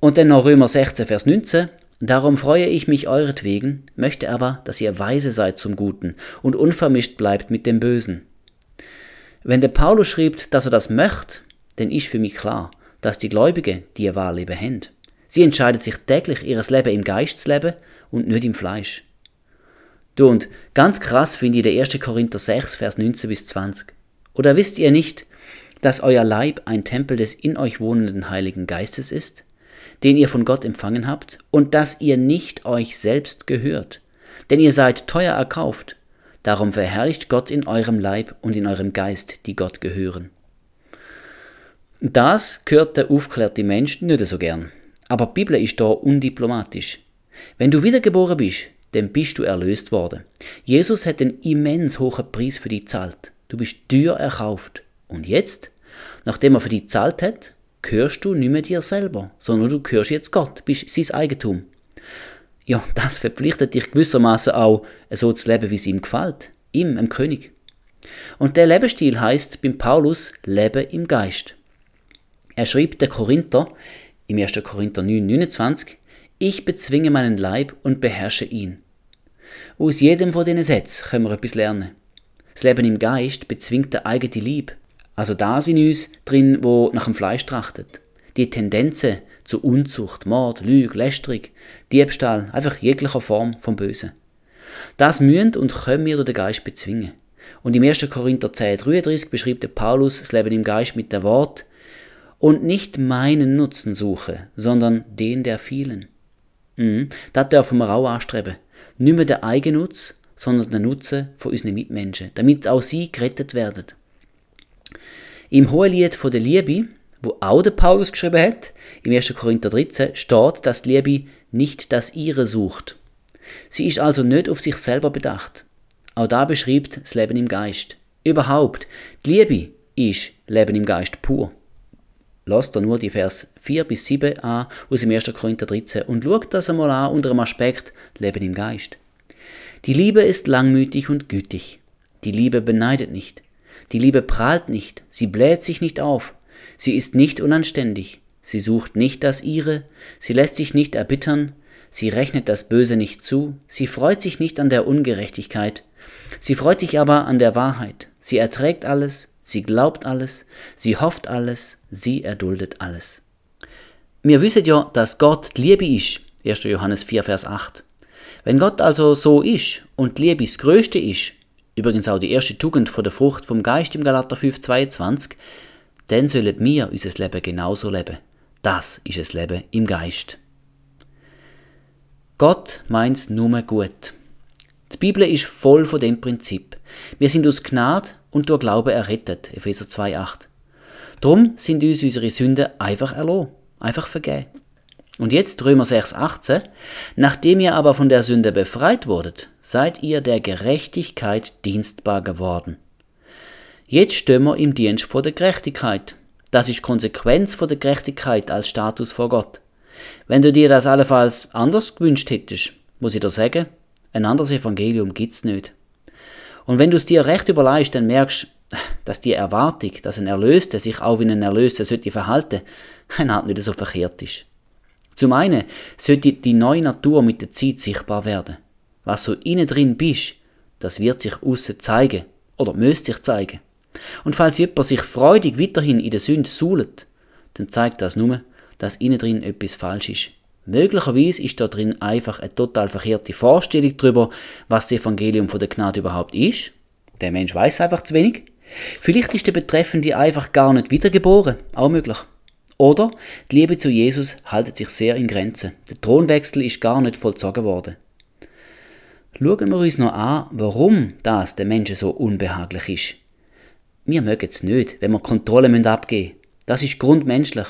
Und dann noch Römer 16, Vers 19. Darum freue ich mich euretwegen, möchte aber, dass ihr weise seid zum Guten und unvermischt bleibt mit dem Bösen. Wenn der Paulus schrieb, dass er das möchte, dann ist für mich klar, dass die Gläubigen die Wahl eben haben. Sie entscheiden sich täglich, ihr Leben im Geist zu und nicht im Fleisch. Du, und ganz krass finde ich der 1. Korinther 6, Vers 19 bis 20. Oder wisst ihr nicht, dass euer Leib ein Tempel des in euch wohnenden Heiligen Geistes ist, den ihr von Gott empfangen habt, und dass ihr nicht euch selbst gehört? Denn ihr seid teuer erkauft. Darum verherrlicht Gott in eurem Leib und in eurem Geist, die Gott gehören. Das gehört der aufklärte Mensch nicht so gern. Aber die Bibel ist da undiplomatisch. Wenn du wiedergeboren bist, dann bist du erlöst worden. Jesus hat einen immens hohen Preis für dich zahlt. Du bist teuer erkauft. Und jetzt, nachdem er für dich zahlt hat, gehörst du nicht mehr dir selber, sondern du gehörst jetzt Gott, bist sein Eigentum. Ja, das verpflichtet dich gewissermaßen auch, so zu leben, wie es ihm gefällt. Ihm, dem König. Und der Lebensstil heißt beim Paulus Leben im Geist. Er schrieb der Korinther, im 1. Korinther 9, 29, ich bezwinge meinen Leib und beherrsche ihn. Aus jedem von diesen Sätzen können wir etwas lernen. Das Leben im Geist bezwingt der eigene Lieb, also das in uns drin, wo nach dem Fleisch trachtet. Die Tendenzen zu Unzucht, Mord, Lüge, Lästerung, Diebstahl, einfach jeglicher Form vom Bösen. Das müssen und können wir durch den Geist bezwingen. Und im 1. Korinther 10, 33 beschreibt der Paulus das Leben im Geist mit der Wort und nicht meinen Nutzen suche, sondern den der vielen. Mhm, das dürfen wir auch anstreben. Nicht mehr der Eigennutz, sondern der Nutzen von unseren Mitmenschen, damit auch sie gerettet werden. Im Hohelied von der Liebe, wo auch der Paulus geschrieben hat, im 1. Korinther 13, steht, dass die Liebe nicht das ihre sucht. Sie ist also nicht auf sich selber bedacht. Auch da beschreibt das Leben im Geist. Überhaupt, die Liebe ist Leben im Geist pur. Lasst da nur die Vers 4 bis 7 an aus dem 1. Korinther 13 und schaut das einmal an unter dem Aspekt Leben im Geist. Die Liebe ist langmütig und gütig. Die Liebe beneidet nicht. Die Liebe prahlt nicht. Sie bläht sich nicht auf. Sie ist nicht unanständig. Sie sucht nicht das ihre. Sie lässt sich nicht erbittern. Sie rechnet das Böse nicht zu. Sie freut sich nicht an der Ungerechtigkeit. Sie freut sich aber an der Wahrheit. Sie erträgt alles. Sie glaubt alles, sie hofft alles, sie erduldet alles. Wir wissen ja, dass Gott die Liebe ist. 1. Johannes 4, Vers 8. Wenn Gott also so ist und die Liebe das Größte ist, übrigens auch die erste Tugend von der Frucht vom Geist im Galater 5, 22, dann sollen wir unser Leben genauso leben. Das ist das Leben im Geist. Gott meint's nur gut. Die Bibel ist voll von dem Prinzip. Wir sind aus Gnade und durch Glaube errettet. Epheser 2,8. Drum sind uns unsere Sünden einfach erloh, einfach vergeben. Und jetzt Römer 6,18. Nachdem ihr aber von der Sünde befreit wurdet, seid ihr der Gerechtigkeit dienstbar geworden. Jetzt stehen wir im Dienst vor der Gerechtigkeit. Das ist Konsequenz von der Gerechtigkeit als Status vor Gott. Wenn du dir das allenfalls anders gewünscht hättest, muss ich dir sagen, ein anderes Evangelium gibt's nicht. Und wenn du es dir recht überlegst, dann merkst dass die Erwartung, dass ein Erlöster sich auch wie ein Erlöster sollte verhalten, eine Art nicht so verkehrt ist. Zum einen sollte die neue Natur mit der Zeit sichtbar werden. Was so innen drin bist, das wird sich außen zeigen oder müsste sich zeigen. Und falls jemand sich freudig weiterhin in der Sünde suhlt, dann zeigt das nur, dass innen drin etwas falsch ist. Möglicherweise ist da drin einfach eine total verkehrte Vorstellung darüber, was das Evangelium von der Gnade überhaupt ist. Der Mensch weiß einfach zu wenig. Vielleicht ist der Betreffende einfach gar nicht wiedergeboren, auch möglich. Oder die Liebe zu Jesus haltet sich sehr in Grenzen. Der Thronwechsel ist gar nicht vollzogen worden. Schauen wir uns noch an, warum das den Menschen so unbehaglich ist. Wir mögen es nicht, wenn wir Kontrolle abgeben müssen. Das ist grundmenschlich.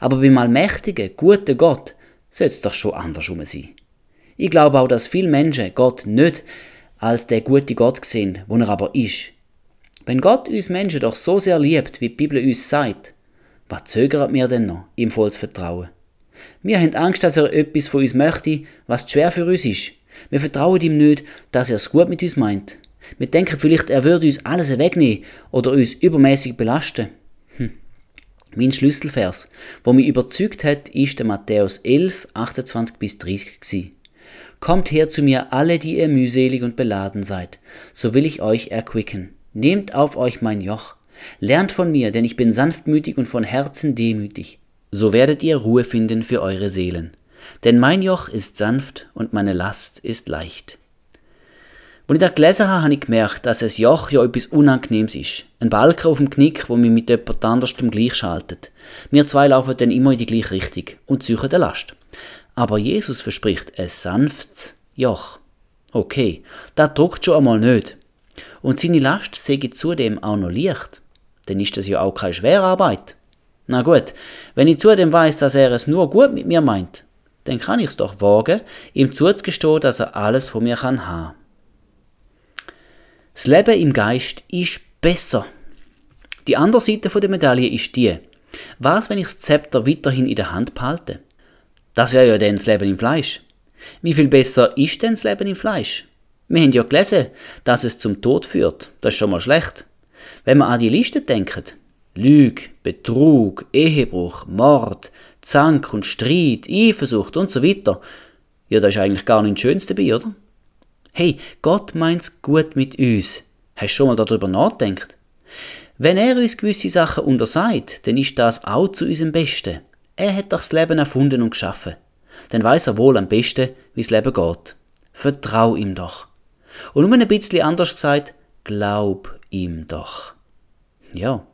Aber beim allmächtigen, guten Gott sollte es doch schon andersrum sein. Ich glaube auch, dass viele Menschen Gott nicht als der gute Gott sehen, wo er aber ist. Wenn Gott uns Menschen doch so sehr liebt, wie die Bibel uns sagt, was zögern wir denn noch, ihm voll zu vertrauen? Wir haben Angst, dass er etwas von uns möchte, was schwer für uns ist. Wir vertrauen ihm nicht, dass er es gut mit uns meint. Wir denken vielleicht, er würde uns alles wegnehmen oder uns übermäßig belasten. Hm. Mein Schlüsselvers, wo mich überzeugt hat, ist der Matthäus 11, 28 bis 30 gewesen. Kommt her zu mir alle, die ihr mühselig und beladen seid, so will ich euch erquicken. Nehmt auf euch mein Joch. Lernt von mir, denn ich bin sanftmütig und von Herzen demütig. So werdet ihr Ruhe finden für eure Seelen. Denn mein Joch ist sanft und meine Last ist leicht. Als ich das gelesen habe, habe ich gemerkt, dass ein Joch ja etwas Unangenehmes ist. Ein Balken auf dem Knick, wo mich mit jemand anderem gleich schaltet. Wir zwei laufen dann immer in die gleiche Richtung und suchen eine Last. Aber Jesus verspricht ein sanftes Joch. Okay, das druckt schon einmal nicht. Und seine Last ich zudem auch noch leicht. Dann ist das ja auch keine Schwerarbeit. Na gut, wenn ich zudem weiß, dass er es nur gut mit mir meint, dann kann ich es doch wagen, ihm zuzugestehen, dass er alles von mir kann haben. Das Leben im Geist ist besser. Die andere Seite der Medaille ist die. Was, wenn ich das Zepter weiterhin in der Hand behalte? Das wäre ja dann das Leben im Fleisch. Wie viel besser ist denn das Leben im Fleisch? Wir haben ja gelesen, dass es zum Tod führt. Das ist schon mal schlecht. Wenn wir an die Liste denken, Lüge, Betrug, Ehebruch, Mord, Zank und Streit, Eifersucht und so weiter, ja, da ist eigentlich gar nichts Schönes dabei, oder? Hey, Gott meint's gut mit uns. Hast du schon mal darüber nachgedacht? Wenn er uns gewisse Sachen untersagt, dann ist das auch zu unserem Besten. Er hat doch das Leben erfunden und geschaffen. Dann weiß er wohl am besten, wie das Leben geht. Vertrau ihm doch. Und nur ein bisschen anders gesagt, glaub ihm doch. Ja.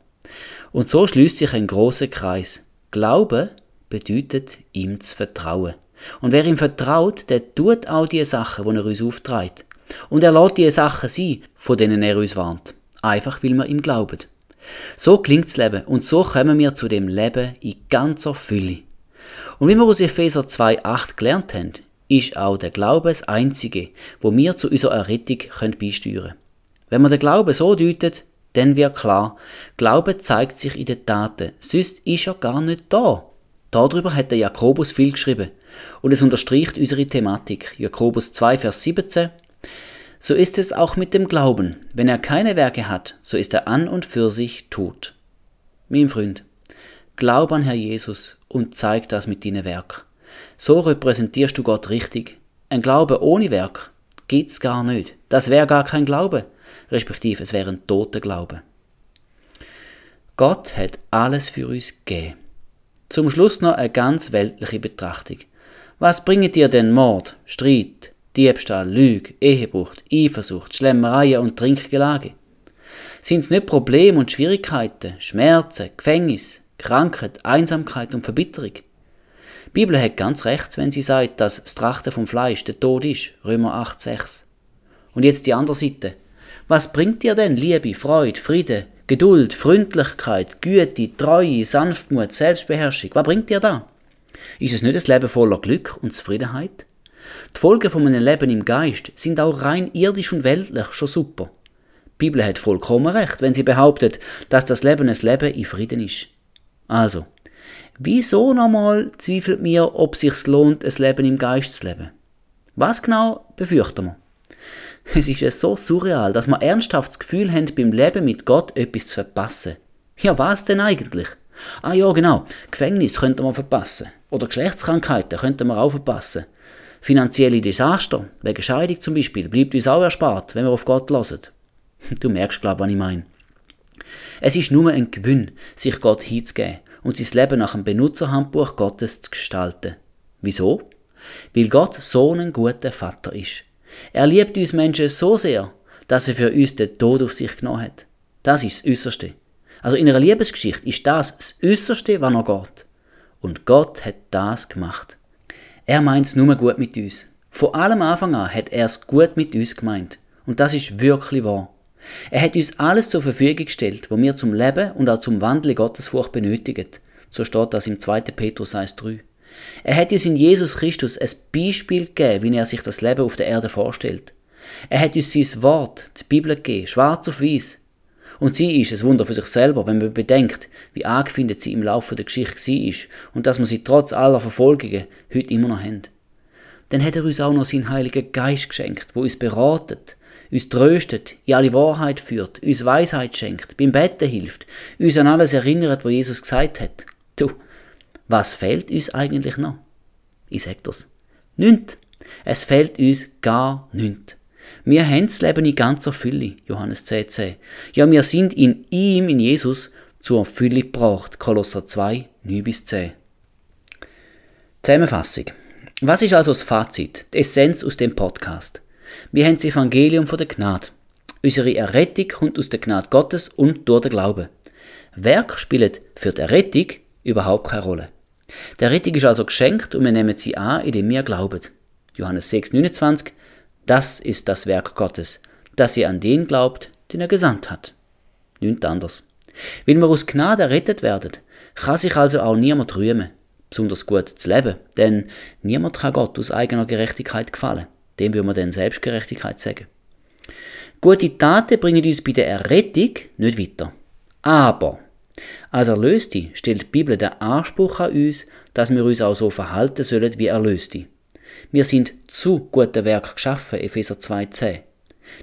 Und so schließt sich ein großer Kreis. Glaube bedeutet, ihm zu vertrauen. Und wer ihm vertraut, der tut auch die Sachen, die er uns aufträgt. Und er lässt die Sachen sein, von denen er uns warnt. Einfach, weil wir ihm glauben. So klingt das Leben und so kommen wir zu dem Leben in ganzer Fülle. Und wie wir aus Epheser 2,8 gelernt haben, ist auch der Glaube das Einzige, wo wir zu unserer Errettung beisteuern können. Wenn man den Glauben so deutet, dann wird klar, Glaube zeigt sich in den Taten, sonst ist er gar nicht da. Darüber hat der Jakobus viel geschrieben und es unterstreicht unsere Thematik. Jakobus 2, Vers 17. So ist es auch mit dem Glauben. Wenn er keine Werke hat, so ist er an und für sich tot. Mein Freund, glaub an Herr Jesus und zeig das mit deinen Werk. So repräsentierst du Gott richtig. Ein Glaube ohne Werk gibt's gar nicht. Das wäre gar kein Glaube, respektive es wäre ein toter Glaube. Gott hat alles für uns gegeben. Zum Schluss noch eine ganz weltliche Betrachtung. Was bringt dir denn Mord, Streit, Diebstahl, Lüge, Ehebruch, Eifersucht, Schlemmereien und Trinkgelage? Sind es nicht Probleme und Schwierigkeiten, Schmerzen, Gefängnis, Krankheit, Einsamkeit und Verbitterung? Die Bibel hat ganz recht, wenn sie sagt, dass das Trachten vom Fleisch der Tod ist. Römer 8,6. Und jetzt die andere Seite. Was bringt dir denn Liebe, Freude, Friede, Geduld, Freundlichkeit, Güte, Treue, Sanftmut, Selbstbeherrschung? Was bringt dir da? Ist es nicht ein Leben voller Glück und Zufriedenheit? Die Folgen von einem Leben im Geist sind auch rein irdisch und weltlich schon super. Die Bibel hat vollkommen recht, wenn sie behauptet, dass das Leben ein Leben in Frieden ist. Also, wieso nochmal zweifelt mir, ob sich's lohnt, ein Leben im Geist zu leben? Was genau befürchten wir? Es ist ja so surreal, dass wir ernsthaft das Gefühl haben, beim Leben mit Gott etwas zu verpassen. Ja, was denn eigentlich? Ah ja, genau, Gefängnis könnte man verpassen. Oder Geschlechtskrankheiten könnten wir auch verpassen. Finanzielle Desaster, wegen Scheidung zum Beispiel, bleibt uns auch erspart, wenn wir auf Gott hören. Du merkst, glaube ich, was ich meine. Es ist nur ein Gewinn, sich Gott hinzugeben und sein Leben nach dem Benutzerhandbuch Gottes zu gestalten. Wieso? Weil Gott so ein guter Vater ist. Er liebt uns Menschen so sehr, dass er für uns den Tod auf sich genommen hat. Das ist das Äußerste. Also in einer Liebesgeschichte ist das das Äußerste, was noch geht. Und Gott hat das gemacht. Er meint es nur gut mit uns. Von allem Anfang an hat er es gut mit uns gemeint. Und das ist wirklich wahr. Er hat uns alles zur Verfügung gestellt, wo wir zum Leben und auch zum Wandeln Gottesfurcht benötigen. So steht das im 2. Petrus 1,3. Er hat uns in Jesus Christus ein Beispiel gegeben, wie er sich das Leben auf der Erde vorstellt. Er hat uns sein Wort, die Bibel gegeben, schwarz auf weiß. Und sie ist ein Wunder für sich selber, wenn man bedenkt, wie angefindet sie im Laufe der Geschichte war und dass wir sie trotz aller Verfolgungen heute immer noch haben. Dann hat er uns auch noch seinen Heiligen Geist geschenkt, wo uns beratet, uns tröstet, in alle Wahrheit führt, uns Weisheit schenkt, beim Betten hilft, uns an alles erinnert, was Jesus gesagt hat. Du, was fehlt uns eigentlich noch? Ich sag das. Nünt. Es fehlt uns gar nichts. Wir haben das Leben in ganzer Fülle, Johannes 10, 10. Ja, wir sind in ihm, in Jesus, zur Fülle gebracht, Kolosser 2, 9 bis 10. Zusammenfassung. Was ist also das Fazit, die Essenz aus dem Podcast? Wir haben das Evangelium von der Gnade. Unsere Errettung kommt aus der Gnade Gottes und durch den Glauben. Werk spielt für die Errettung überhaupt keine Rolle. Der Rettung ist also geschenkt und wir nehmen sie an, indem wir glauben. Johannes 6, 29. Das ist das Werk Gottes, dass ihr an den glaubt, den er gesandt hat. Nichts anders. Wenn wir aus Gnade errettet werden, kann sich also auch niemand rühmen, besonders gut zu leben, denn niemand kann Gott aus eigener Gerechtigkeit gefallen. Dem würde man dann Selbstgerechtigkeit sagen. Gute Taten bringen uns bei der Errettung nicht weiter. Aber als Erlöste stellt die Bibel den Anspruch an uns, dass wir uns auch so verhalten sollen wie Erlöste. Wir sind zu guten Werk geschaffen, Epheser 2,10.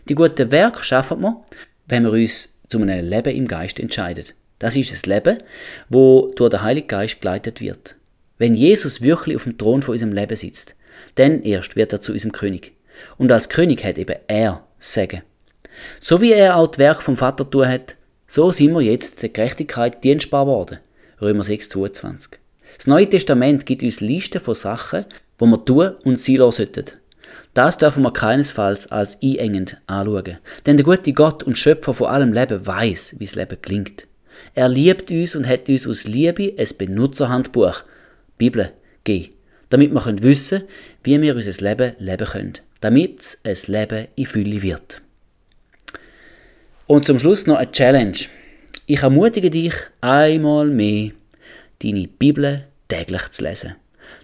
Die guten Werke schaffen wir, wenn wir uns zu einem Leben im Geist entscheiden. Das ist das Leben, wo durch den Heiligen Geist geleitet wird. Wenn Jesus wirklich auf dem Thron von unserem Leben sitzt, dann erst wird er zu unserem König. Und als König hat eben er Sagen. So wie er auch das Werk vom Vater tun hat, so sind wir jetzt der Gerechtigkeit dienstbar worden. Römer 6, 22. Das Neue Testament gibt uns Listen von Sachen, wo wir tun und lassen sollten. Das dürfen wir keinesfalls als einengend anschauen. Denn der gute Gott und Schöpfer von allem Leben weiß, wie das Leben klingt. Er liebt uns und hat uns aus Liebe ein Benutzerhandbuch, Bibel, gegeben, damit wir wissen können, wie wir unser Leben leben können. Damit es ein Leben in Fülle wird. Und zum Schluss noch eine Challenge. Ich ermutige dich einmal mehr, deine Bibel täglich zu lesen,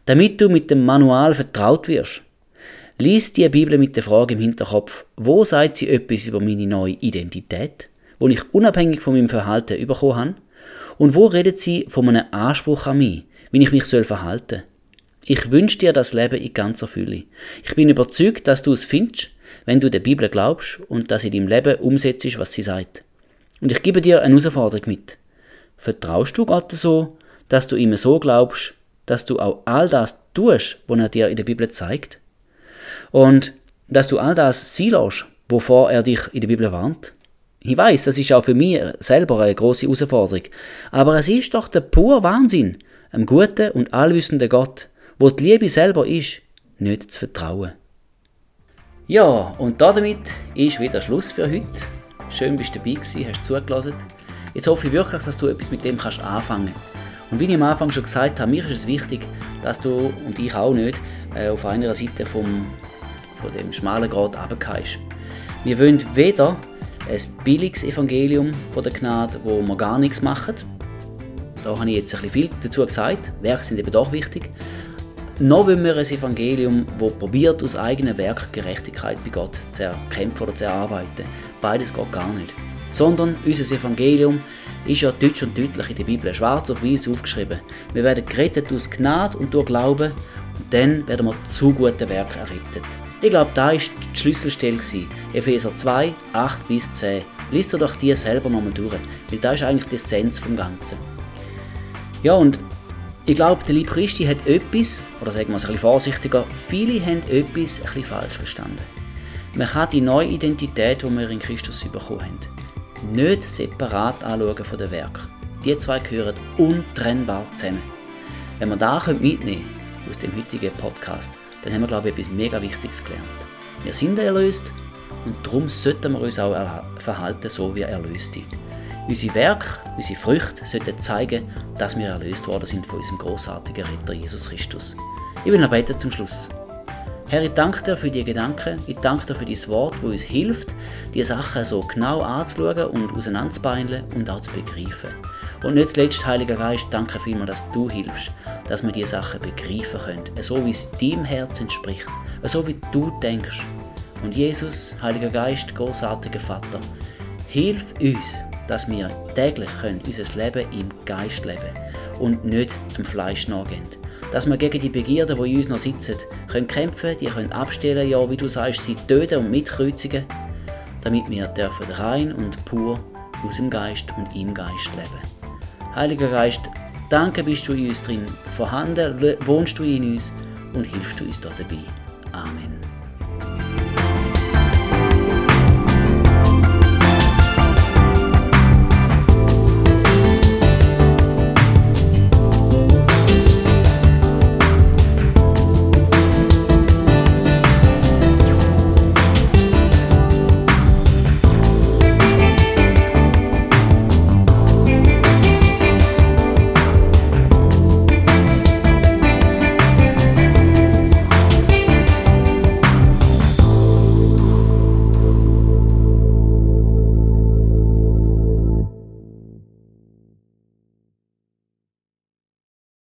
damit du mit dem Manual vertraut wirst. Lies die Bibel mit der Frage im Hinterkopf, wo sagt sie etwas über meine neue Identität, wo ich unabhängig von meinem Verhalten bekommen habe, und wo redet sie von einem Anspruch an mich, wie ich mich soll verhalten. Ich wünsche dir das Leben in ganzer Fülle. Ich bin überzeugt, dass du es findest, wenn du der Bibel glaubst und dass in deinem Leben umsetzt, was sie sagt. Und ich gebe dir eine Herausforderung mit. Vertraust du Gott so, dass du ihm so glaubst, dass du auch all das tust, was er dir in der Bibel zeigt? Und dass du all das sein lässt, wovor er dich in der Bibel warnt. Ich weiß, das ist auch für mich selber eine große Herausforderung. Aber es ist doch der pure Wahnsinn, einem guten und allwissenden Gott, wo die Liebe selber ist, nicht zu vertrauen. Ja, und damit ist wieder Schluss für heute. Schön, bist du dabei gewesen, hast zugelassen. Jetzt hoffe ich wirklich, dass du etwas mit dem kannst anfangen Und wie ich am Anfang schon gesagt habe, mir ist es wichtig, dass du und ich auch nicht äh, auf einer Seite vom von dem schmalen Grat runtergehst. Wir wollen weder ein billiges Evangelium von der Gnade, wo wir gar nichts machen. Da habe ich jetzt ein bisschen viel dazu gesagt. Werke sind eben doch wichtig. Noch wollen wir ein Evangelium, das probiert, aus eigenem Werk Gerechtigkeit bei Gott zu erkämpfen oder zu erarbeiten. Beides geht gar nicht. Sondern unser Evangelium ist ja deutsch und deutlich in der Bibel schwarz auf weiß aufgeschrieben. Wir werden gerettet aus Gnade und durch Glauben und dann werden wir zu guten Werken errettet. Ich glaube, da war die Schlüsselstelle. Epheser 2, 8 bis 10. Lies dir doch die selber nochmal durch, weil das ist eigentlich die Essenz vom Ganzen. Ja, und ich glaube, der Lieb Christi hat etwas, oder sagen wir es bisschen vorsichtiger, viele haben etwas ein bisschen falsch verstanden. Man kann die neue Identität, die wir in Christus bekommen haben, nicht separat anschauen von den Werk. Die zwei gehören untrennbar zusammen. Wenn wir da mitnehmen aus dem heutigen Podcast, dann haben wir, glaube ich, etwas mega Wichtiges gelernt. Wir sind erlöst und darum sollten wir uns auch verhalten, so wie Erlöste. Unsere Werke, unsere Früchte sollten zeigen, dass wir erlöst worden sind von unserem großartigen Retter Jesus Christus. Ich will noch beten zum Schluss. Herr, ich danke dir für die Gedanken, ich danke dir für dein Wort, wo uns hilft, die Sachen so genau anzuschauen und auseinanderzubeineln und auch zu begreifen. Und nicht zuletzt, Heiliger Geist, danke vielmals, dass du hilfst, dass wir diese Sachen begreifen können, so wie es deinem Herz entspricht, so wie du denkst. Und Jesus, Heiliger Geist, großartiger Vater, hilf uns, dass wir täglich können unser Leben im Geist leben und nicht im Fleisch nachgehen. Dass wir gegen die Begierden, die in uns noch sitzen, können kämpfen, die können abstellen, ja, wie du sagst, sie töten und mitkreuzigen, damit wir dürfen rein und pur aus dem Geist und im Geist leben. Heiliger Geist, danke bist du in uns drin vorhanden, wohnst du in uns und hilfst du uns da dabei. Amen.